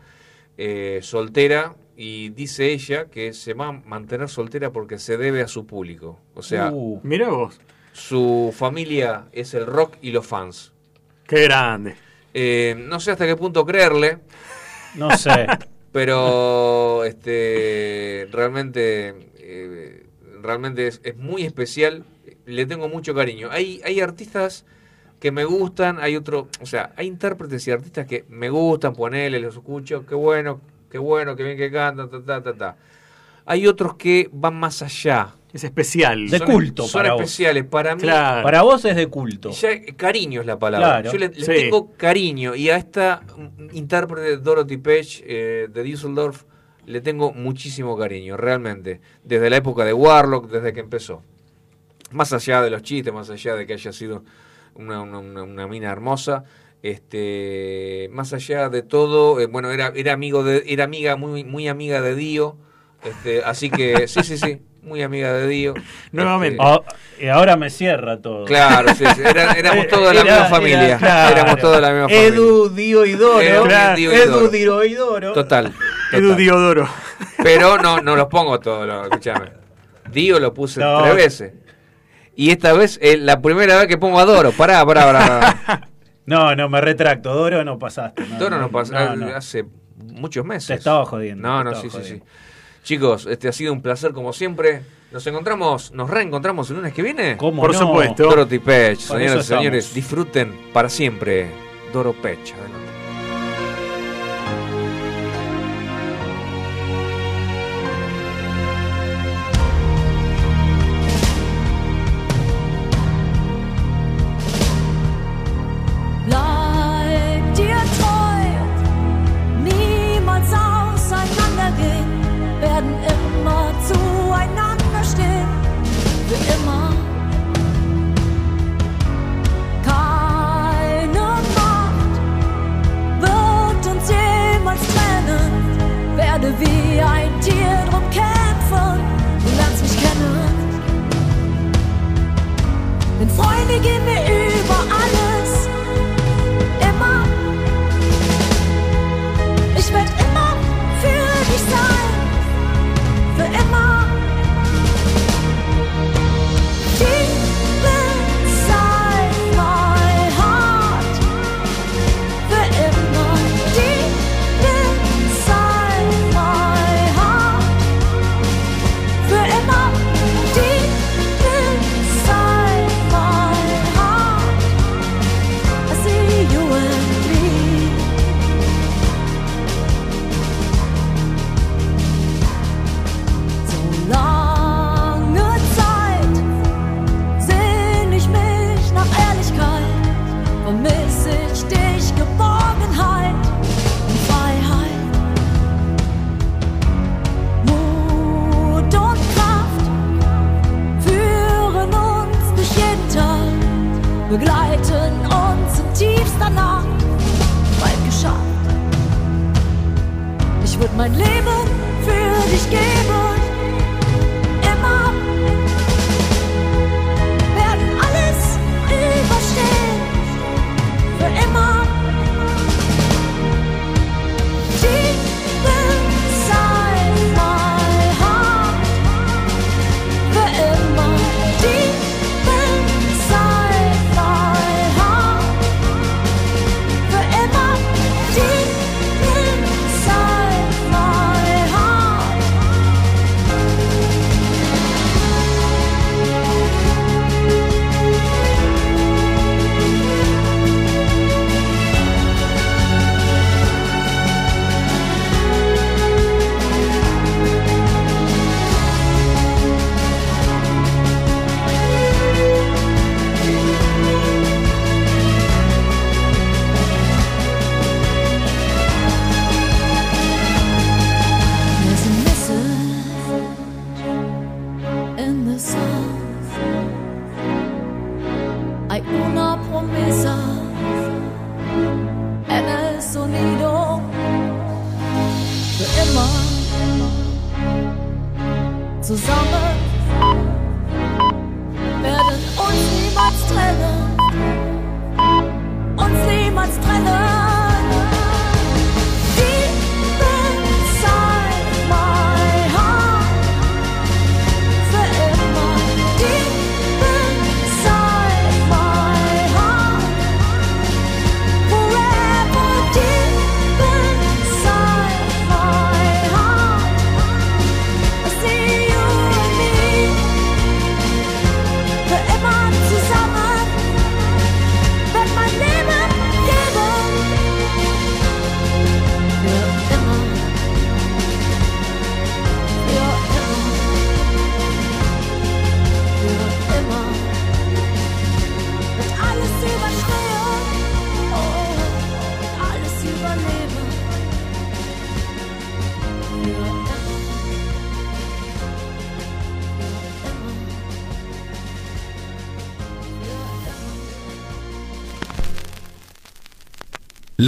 Eh, soltera, y dice ella que se va a mantener soltera porque se debe a su público. O sea,
Uh, Mirá vos.
su familia es el rock y los fans.
Qué grande.
Eh, no sé hasta qué punto creerle.
No sé. [LAUGHS]
Pero este realmente eh, realmente es, es muy especial. Le tengo mucho cariño. Hay, hay artistas que me gustan, hay otro, o sea, hay intérpretes y artistas que me gustan, ponele, los escucho, qué bueno, qué bueno, qué bien que cantan, ta, ta, ta, ta. Hay otros que van más allá.
Es especial.
De
Son-
culto
son
para vos.
especiales. Para mí,
Claro.
Para vos es de culto.
ya, cariño es la palabra.
Claro.
Yo le, le
Sí.
tengo cariño. Y a esta mm, intérprete Dorothy Page eh, de Düsseldorf le tengo muchísimo cariño, realmente. Desde la época de Warlock, desde que empezó. Más allá de los chistes, más allá de que haya sido una, una- una- una mina hermosa. Este, más allá de todo, eh, bueno, era, era amigo de, era amiga, muy, muy amiga de Dio. Este, así que, [LAUGHS] sí, sí, sí, muy amiga de Dio.
Nuevamente.
Este,
Ah, y ahora me cierra todo.
Claro, sí, sí, era- éramos [LAUGHS] todos de la
era-
misma
era-
familia.
claro.
Éramos todos de la misma familia.
Edu, Dio y Doro.
Edu,
Claro.
Dio y
Edu,
Doro.
Dio y Doro.
Total.
Edu
total.
Diodoro.
Pero no, no los pongo todos, lo- escúchame. Dio lo puse
No.
tres veces. Y esta vez la primera vez que pongo a Doro. Pará, pará, pará. [LAUGHS]
No, no, me retracto. Doro no pasaste. No,
Doro no pasa
no, no.
hace muchos meses.
Te estaba jodiendo.
No, no, sí, sí, sí. Chicos, este ha sido un placer como siempre. Nos encontramos, nos reencontramos el lunes que viene.
¿Cómo
Por
no?
supuesto.
Dorothy Pech, señoras y señores, disfruten para siempre Doro Pech. Adelante.